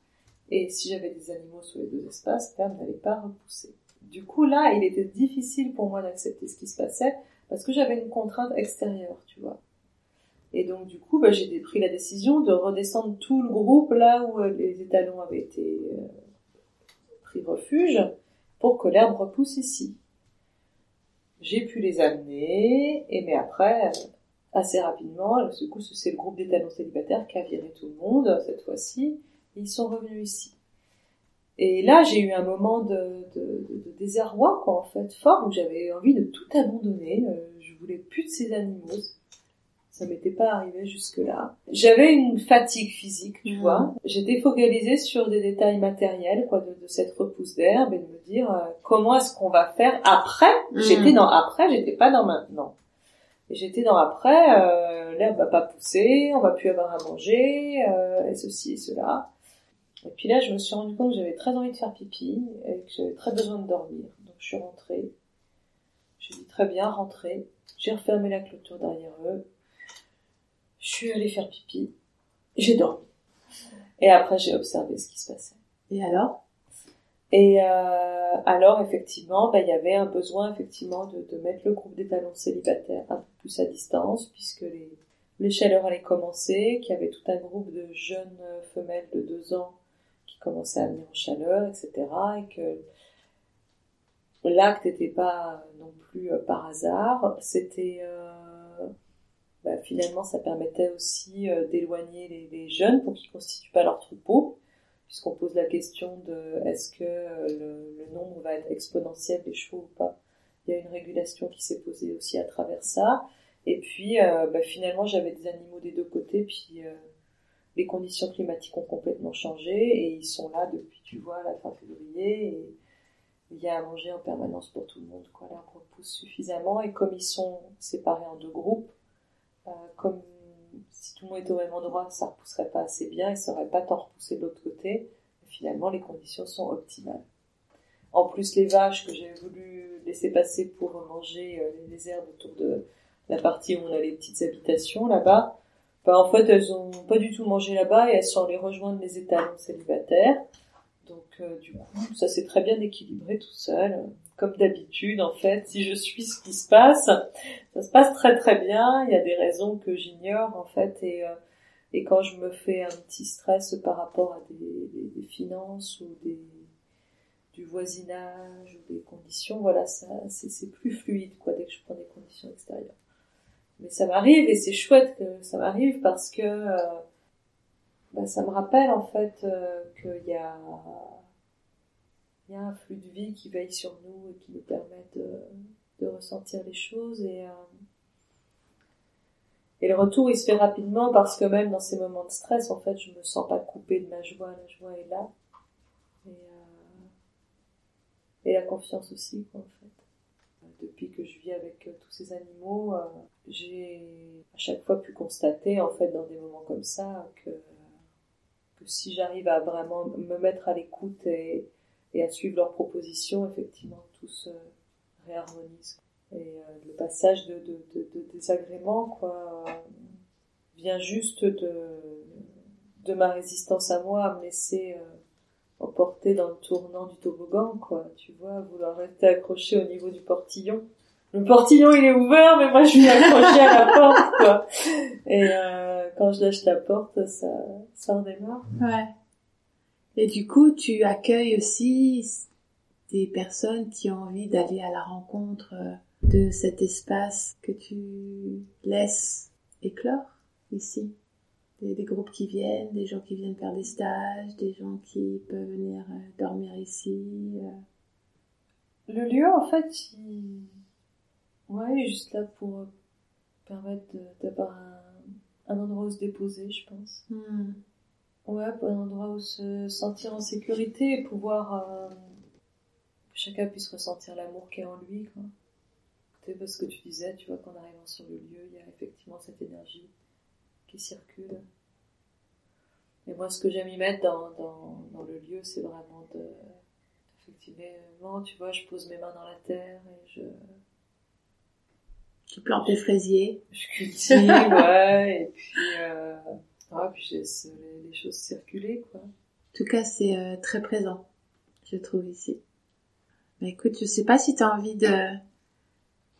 et si j'avais des animaux sur les deux espaces, l'herbe n'allait pas repousser. Du coup, là, il était difficile pour moi d'accepter ce qui se passait parce que j'avais une contrainte extérieure, tu vois. Et donc, du coup, bah, j'ai pris la décision de redescendre tout le groupe là où euh, les étalons avaient été euh, pris refuge pour que l'herbe repousse ici. J'ai pu les amener, et mais après, assez rapidement, du coup, c'est le groupe d'étalons célibataires qui a viré tout le monde cette fois-ci ils sont revenus ici. Et là, j'ai eu un moment de, de, de, désarroi, quoi, en fait, fort, où j'avais envie de tout abandonner. Euh, je voulais plus de ces animaux. Ça m'était pas arrivé jusque-là. J'avais une fatigue physique, tu Mhm. vois. J'étais focalisée sur des détails matériels, quoi, de, de cette repousse d'herbe et de me dire euh, comment est-ce qu'on va faire après? Mhm. J'étais dans après, j'étais pas dans maintenant. Et j'étais dans après, euh, l'herbe va pas pousser, on va plus avoir à manger, euh, et ceci et cela. Et puis là, je me suis rendu compte que j'avais très envie de faire pipi et que j'avais très besoin de dormir. Donc je suis rentrée. J'ai dit très bien, rentrée. J'ai refermé la clôture derrière eux. Je suis allée faire pipi. J'ai dormi. Et après, j'ai observé ce qui se passait. Et alors? Et euh, alors, effectivement, bah, il y avait un besoin, effectivement, de, de mettre le groupe d'étalons célibataires un peu plus à distance, puisque les, les chaleurs allaient commencer, qu'il y avait tout un groupe de jeunes femelles de deux ans qui commençaient à venir en chaleur, etc. Et que l'acte n'était pas non plus euh, par hasard. C'était... euh, bah, finalement, ça permettait aussi euh, d'éloigner les, jeunes pour qu'ils constituent pas leur troupeau puisqu'on pose la question de est-ce que euh, le, nombre va être exponentiel des chevaux ou pas. Il y a une régulation qui s'est posée aussi à travers ça. Et puis bah, finalement j'avais des animaux des deux côtés, puis les conditions climatiques ont complètement changé et ils sont là depuis tu vois la fin février et il y a à manger en permanence pour tout le monde. Quoi. L'arbre pousse suffisamment et comme ils sont séparés en deux groupes, euh, comme si tout le monde était au même endroit, ça repousserait pas assez bien et ça aurait pas tant repoussé de l'autre côté. Finalement, les conditions sont optimales. En plus, les vaches que j'ai voulu laisser passer pour manger euh, les herbes autour de la partie où on a les petites habitations là-bas, ben, en fait, elles ont pas du tout mangé là-bas et elles sont allées rejoindre les étalons célibataires. Donc, euh, du coup, ça s'est très bien équilibré tout seul. Comme d'habitude, en fait, si je suis ce qui se passe, ça se passe très très bien. Il y a des raisons que j'ignore, en fait, et, euh, et quand je me fais un petit stress par rapport à des, des, des finances ou des, du voisinage ou des conditions, voilà, ça, c'est plus fluide, quoi, dès que je prends des conditions extérieures. Mais ça m'arrive et c'est chouette que ça m'arrive parce que euh, bah, ça me rappelle en fait euh, qu'il y a, y a un flux de vie qui veille sur nous et qui nous permet de, de ressentir les choses et euh, et le retour il se fait rapidement parce que même dans ces moments de stress en fait je me sens pas coupée de ma joie la joie est là. Et, euh, et la confiance aussi quoi en fait depuis que je vis avec euh, tous ces animaux euh, j'ai à chaque fois pu constater en fait dans des moments comme ça que si j'arrive à vraiment me mettre à l'écoute et, à suivre leurs propositions effectivement tout se réharmonise. Et euh, le passage de, de, désagréments quoi vient juste de de ma résistance à moi à me laisser emporter dans le tournant du toboggan quoi tu vois vouloir rester accroché au niveau du portillon le portillon il est ouvert mais moi je suis accrochée à la porte quoi et euh, quand je lâche la porte ça ça redémarre Ouais. Et du coup, tu accueilles aussi des personnes qui ont envie d'aller à la rencontre euh, de cet espace que tu laisses éclore ici. Des, des groupes qui viennent, des gens qui viennent faire des stages, des gens qui peuvent venir euh, dormir ici. euh. Le lieu, en fait, il... ouais, il est juste là pour euh, permettre d'avoir un, un endroit où se déposer, je pense. Hmm. Ouais, un endroit où se sentir en sécurité et pouvoir euh, que chacun puisse ressentir l'amour qui est en lui, quoi. C'est parce que tu disais, tu vois, qu'en arrivant sur le lieu, il y a effectivement cette énergie qui circule. Et moi, ce que j'aime y mettre dans, dans, dans le lieu, c'est vraiment de, effectivement, tu vois, je pose mes mains dans la terre et je, Tu plantes des fraisiers. je cultive, <laughs> ouais, et puis, euh, ouais, puis je laisse les, les choses circuler, quoi. En tout cas, c'est euh, très présent, je trouve ici. Bah, écoute, je sais pas si tu as envie de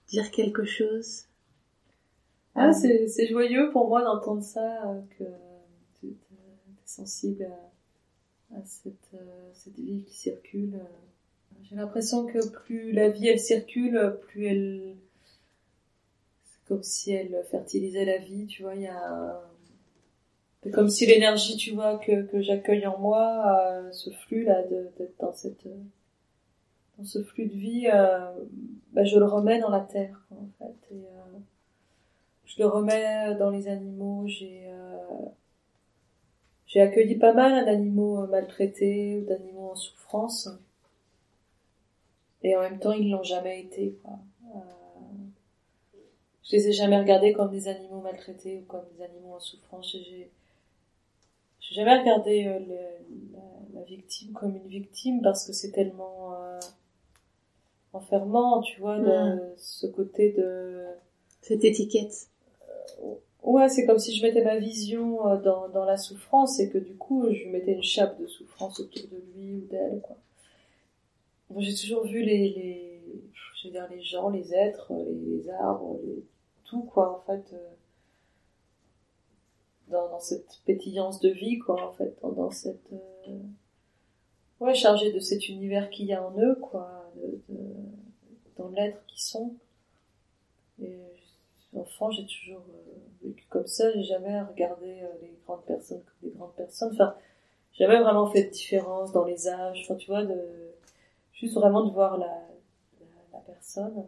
dire quelque chose. Ah, c'est, c'est joyeux pour moi d'entendre ça, euh, que tu es sensible à, à cette, euh, cette vie qui circule. euh. J'ai l'impression que plus la vie elle circule, plus elle, c'est comme si elle fertilisait la vie, tu vois, il y a c'est comme si l'énergie, tu vois, que, que j'accueille en moi, euh, ce flux là, de, d'être dans cette, dans ce flux de vie, euh, bah, je le remets dans la terre, quoi, en fait, et, euh, je le remets dans les animaux. J'ai euh, j'ai accueilli pas mal d'animaux maltraités ou d'animaux en souffrance. Et en même temps, ils l'ont jamais été. Quoi. Euh, je les ai jamais regardés comme des animaux maltraités ou comme des animaux en souffrance. J'ai j'ai jamais regardé euh, le, la, victime comme une victime parce que c'est tellement euh, enfermant, tu vois, de, mm. ce côté de cette étiquette. Ouais, c'est comme si je mettais ma vision euh, dans, dans la souffrance et que du coup je mettais une chape de souffrance autour de lui ou d'elle, j'ai toujours vu les, les, je veux dire, les gens, les êtres, les, arbres, tout, quoi, en fait. Euh, dans, cette pétillance de vie, quoi, en fait, dans, cette, euh, ouais, chargé de cet univers qu'il y a en eux, quoi, dans l'être qu'ils sont. Enfant, j'ai toujours euh, vécu comme ça, j'ai jamais regardé les grandes personnes comme des grandes personnes, enfin, jamais vraiment fait de différence dans les âges, tu vois, juste vraiment de voir la, personne.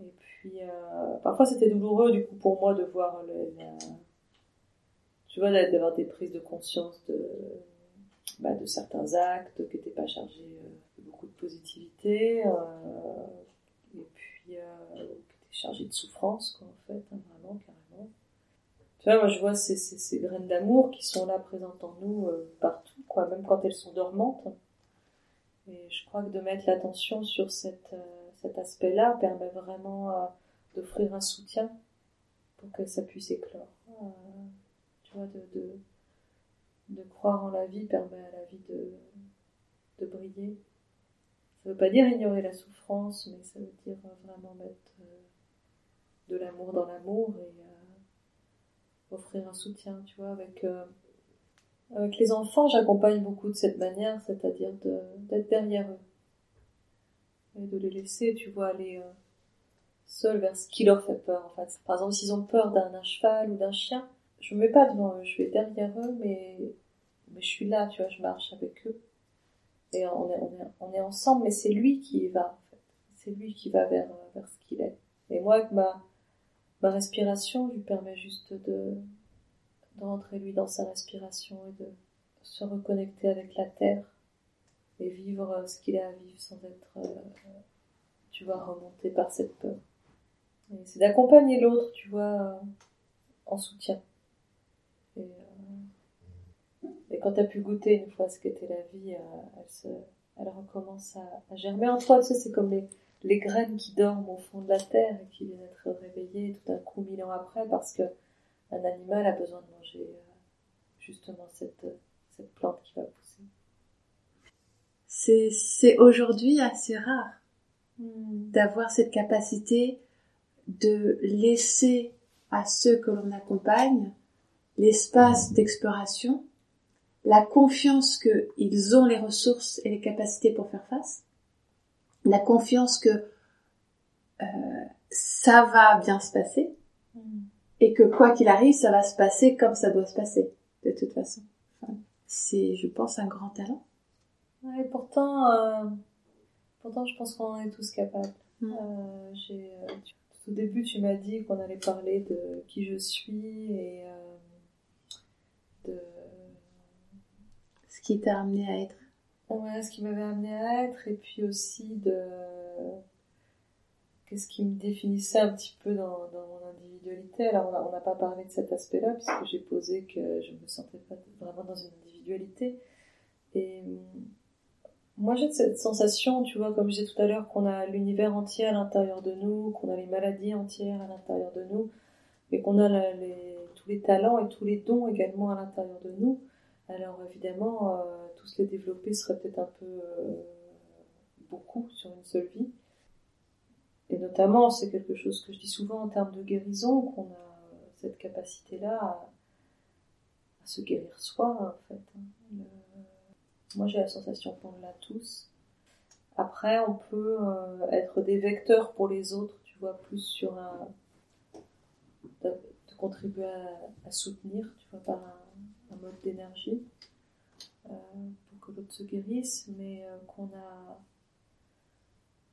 Et puis, euh, parfois c'était douloureux du coup pour moi de voir la, tu vois, d'avoir des prises de conscience de, bah, certains actes qui n'étaient pas chargés euh, de beaucoup de positivité, euh, et puis euh, chargés de souffrance, quoi, en fait, hein, vraiment, carrément. Tu vois, moi je vois ces, ces, graines d'amour qui sont là présentes en nous euh, partout, quoi, même quand elles sont dormantes. Et je crois que de mettre l'attention sur cette, euh, cet aspect-là permet vraiment euh, d'offrir un soutien pour que ça puisse éclore. Tu vois, de, de, croire en la vie permet à la vie de, de briller. Ça veut pas dire ignorer la souffrance, mais ça veut dire vraiment mettre de l'amour dans l'amour et offrir un soutien, tu vois, avec avec les enfants, j'accompagne beaucoup de cette manière, c'est-à-dire d'être derrière eux. Et de les laisser, tu vois, aller euh, seuls vers ce qui leur fait peur, en fait. Par exemple, s'ils ont peur d'un cheval ou d'un chien, je me mets pas devant eux, je vais derrière eux, mais, mais je suis là, tu vois, je marche avec eux. Et on est, on est, on est ensemble, mais c'est lui qui y va, en fait. C'est lui qui va vers, vers ce qu'il est. Et moi, ma, ma respiration, je lui permets juste de, de rentrer lui dans sa respiration et de se reconnecter avec la terre et vivre euh, ce qu'il a à vivre sans être, euh, tu vois, remonté par cette peur. c'est d'accompagner l'autre, tu vois, euh, en soutien. Et, quand t'as pu goûter une fois ce qu'était la vie, elle recommence à, à germer en toi. Tu sais, c'est comme les, les graines qui dorment au fond de la terre et qui viennent être réveillées tout d'un coup mille ans après parce que un animal a besoin de manger euh, justement cette, cette plante qui va pousser. C'est, c'est aujourd'hui assez rare hmm. d'avoir cette capacité de laisser à ceux que l'on accompagne l'espace d'exploration, la confiance qu'ils ont les ressources et les capacités pour faire face, la confiance que euh, ça va bien se passer, hmm et que quoi qu'il arrive, ça va se passer comme ça doit se passer, de toute façon. c'est, je pense, un grand talent. Ouais, pourtant, euh, pourtant, je pense qu'on en est tous capables. Mm. Euh, j'ai, au début, tu m'as dit qu'on allait parler de qui je suis et de ce qui t'a amené à être. Ouais, ce qui m'avait amené à être, et puis aussi de qu'est-ce qui me définissait un petit peu dans, dans mon individualité. Alors on n'a pas parlé de cet aspect-là puisque j'ai posé que je me sentais pas vraiment dans une individualité. Et moi j'ai cette sensation, tu vois, comme je disais tout à l'heure, qu'on a l'univers entier à l'intérieur de nous, qu'on a les maladies entières à l'intérieur de nous, et qu'on a les, tous les talents et tous les dons également à l'intérieur de nous. Alors évidemment, euh, tous les développer serait peut-être un peu euh, beaucoup sur une seule vie. Et notamment, c'est quelque chose que je dis souvent en termes de guérison, qu'on a cette capacité-là à, se guérir soi, en fait. Hein. Moi, j'ai la sensation qu'on l'a tous. Après, on peut euh, être des vecteurs pour les autres, tu vois, plus sur un... de, contribuer à, soutenir, tu vois, par un, mode d'énergie, euh, pour que l'autre se guérisse, mais euh, qu'on a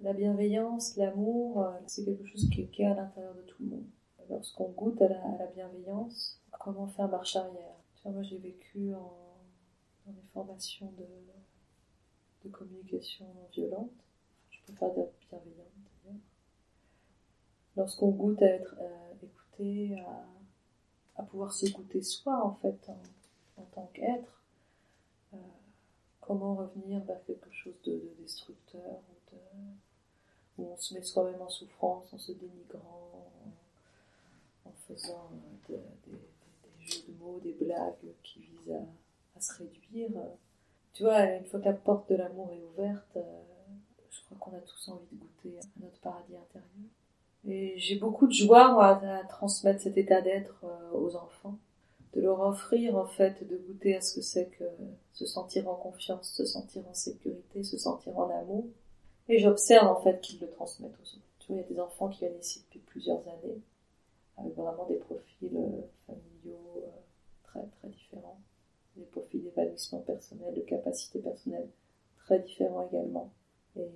la bienveillance, l'amour, euh, c'est quelque chose qui, est à l'intérieur de tout le monde. lorsqu'on goûte à la, bienveillance, comment faire marche arrière? moi, j'ai vécu dans des formations de, communication non violente. Je pas dire bienveillante d'ailleurs. Lorsqu'on goûte à être écouté, à, pouvoir s'écouter soi en fait en, tant qu'être, euh, comment revenir vers quelque chose de, destructeur de, où on se met soi-même en souffrance en se dénigrant, en, faisant des jeux de mots, des blagues qui visent à, se réduire. Tu vois, une fois que la porte de l'amour est ouverte, euh, je crois qu'on a tous envie de goûter à notre paradis intérieur. Et j'ai beaucoup de joie, moi, à transmettre cet état d'être euh, aux enfants, de leur offrir, en fait, de goûter à ce que c'est que se sentir en confiance, se sentir en sécurité, se sentir en amour. Et j'observe, en fait, qu'ils le transmettent aux autres. Tu vois, il y a des enfants qui viennent ici depuis plusieurs années, avec vraiment des profils euh, familiaux euh, très, très différents. Des profils d'épanouissement personnel, de capacité personnelle très différents également. Et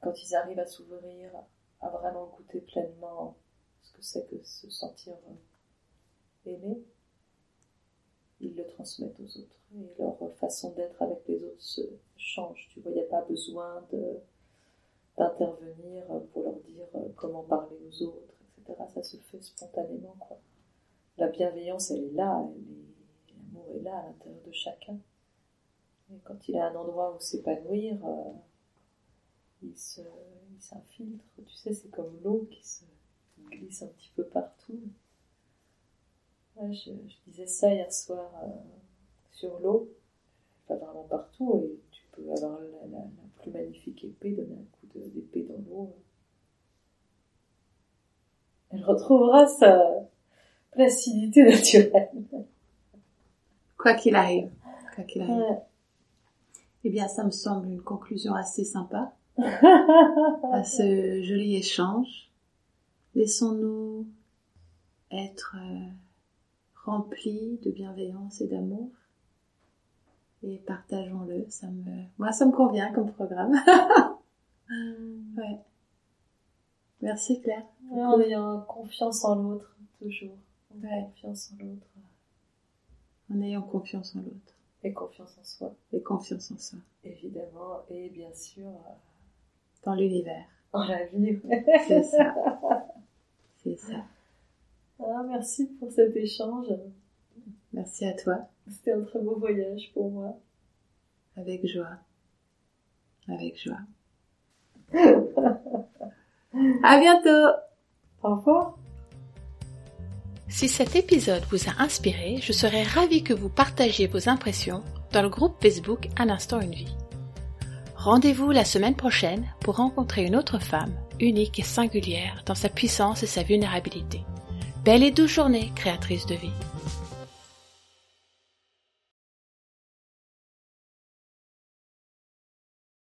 quand ils arrivent à s'ouvrir à vraiment goûter pleinement ce que c'est que se sentir euh, aimé, ils le transmettent aux autres et leur façon d'être avec les autres se change. Tu vois, il n'y a pas besoin de d'intervenir pour leur dire euh, comment parler aux autres, etc. Ça se fait spontanément. La bienveillance, elle est là, l'amour est là à l'intérieur de chacun. Et quand il a un endroit où s'épanouir, euh, il se, il s'infiltre. Tu sais, c'est comme l'eau qui se glisse un petit peu partout. Je, disais ça hier soir euh, sur l'eau, pas vraiment partout, et tu peux avoir la, plus magnifique épée, donner un coup d'épée dans l'eau. Elle retrouvera sa placidité naturelle. Quoi qu'il arrive. Quoi qu'il arrive. Eh bien, ça me semble une conclusion assez sympa. <laughs> à ce joli échange. Laissons-nous être euh, remplis de bienveillance et d'amour et partageons-le. Ça me, moi, ça me convient comme programme. <laughs> ouais. Merci Claire. en ayant confiance en l'autre, toujours. En confiance en l'autre. En ayant confiance en l'autre. Et confiance en soi. Et confiance en soi. Évidemment. Et bien sûr, euh, dans l'univers. Dans la vie, C'est ça. <laughs> C'est ça. Ah, merci pour cet échange. Merci à toi. C'était un très beau voyage pour moi. Avec joie. Avec joie. <laughs> à bientôt. Au revoir. Si cet épisode vous a inspiré, je serais ravie que vous partagiez vos impressions dans le groupe Facebook Un instant une vie. Rendez-vous la semaine prochaine pour rencontrer une autre femme, unique et singulière dans sa puissance et sa vulnérabilité. Belle et douce journée, créatrice de vie.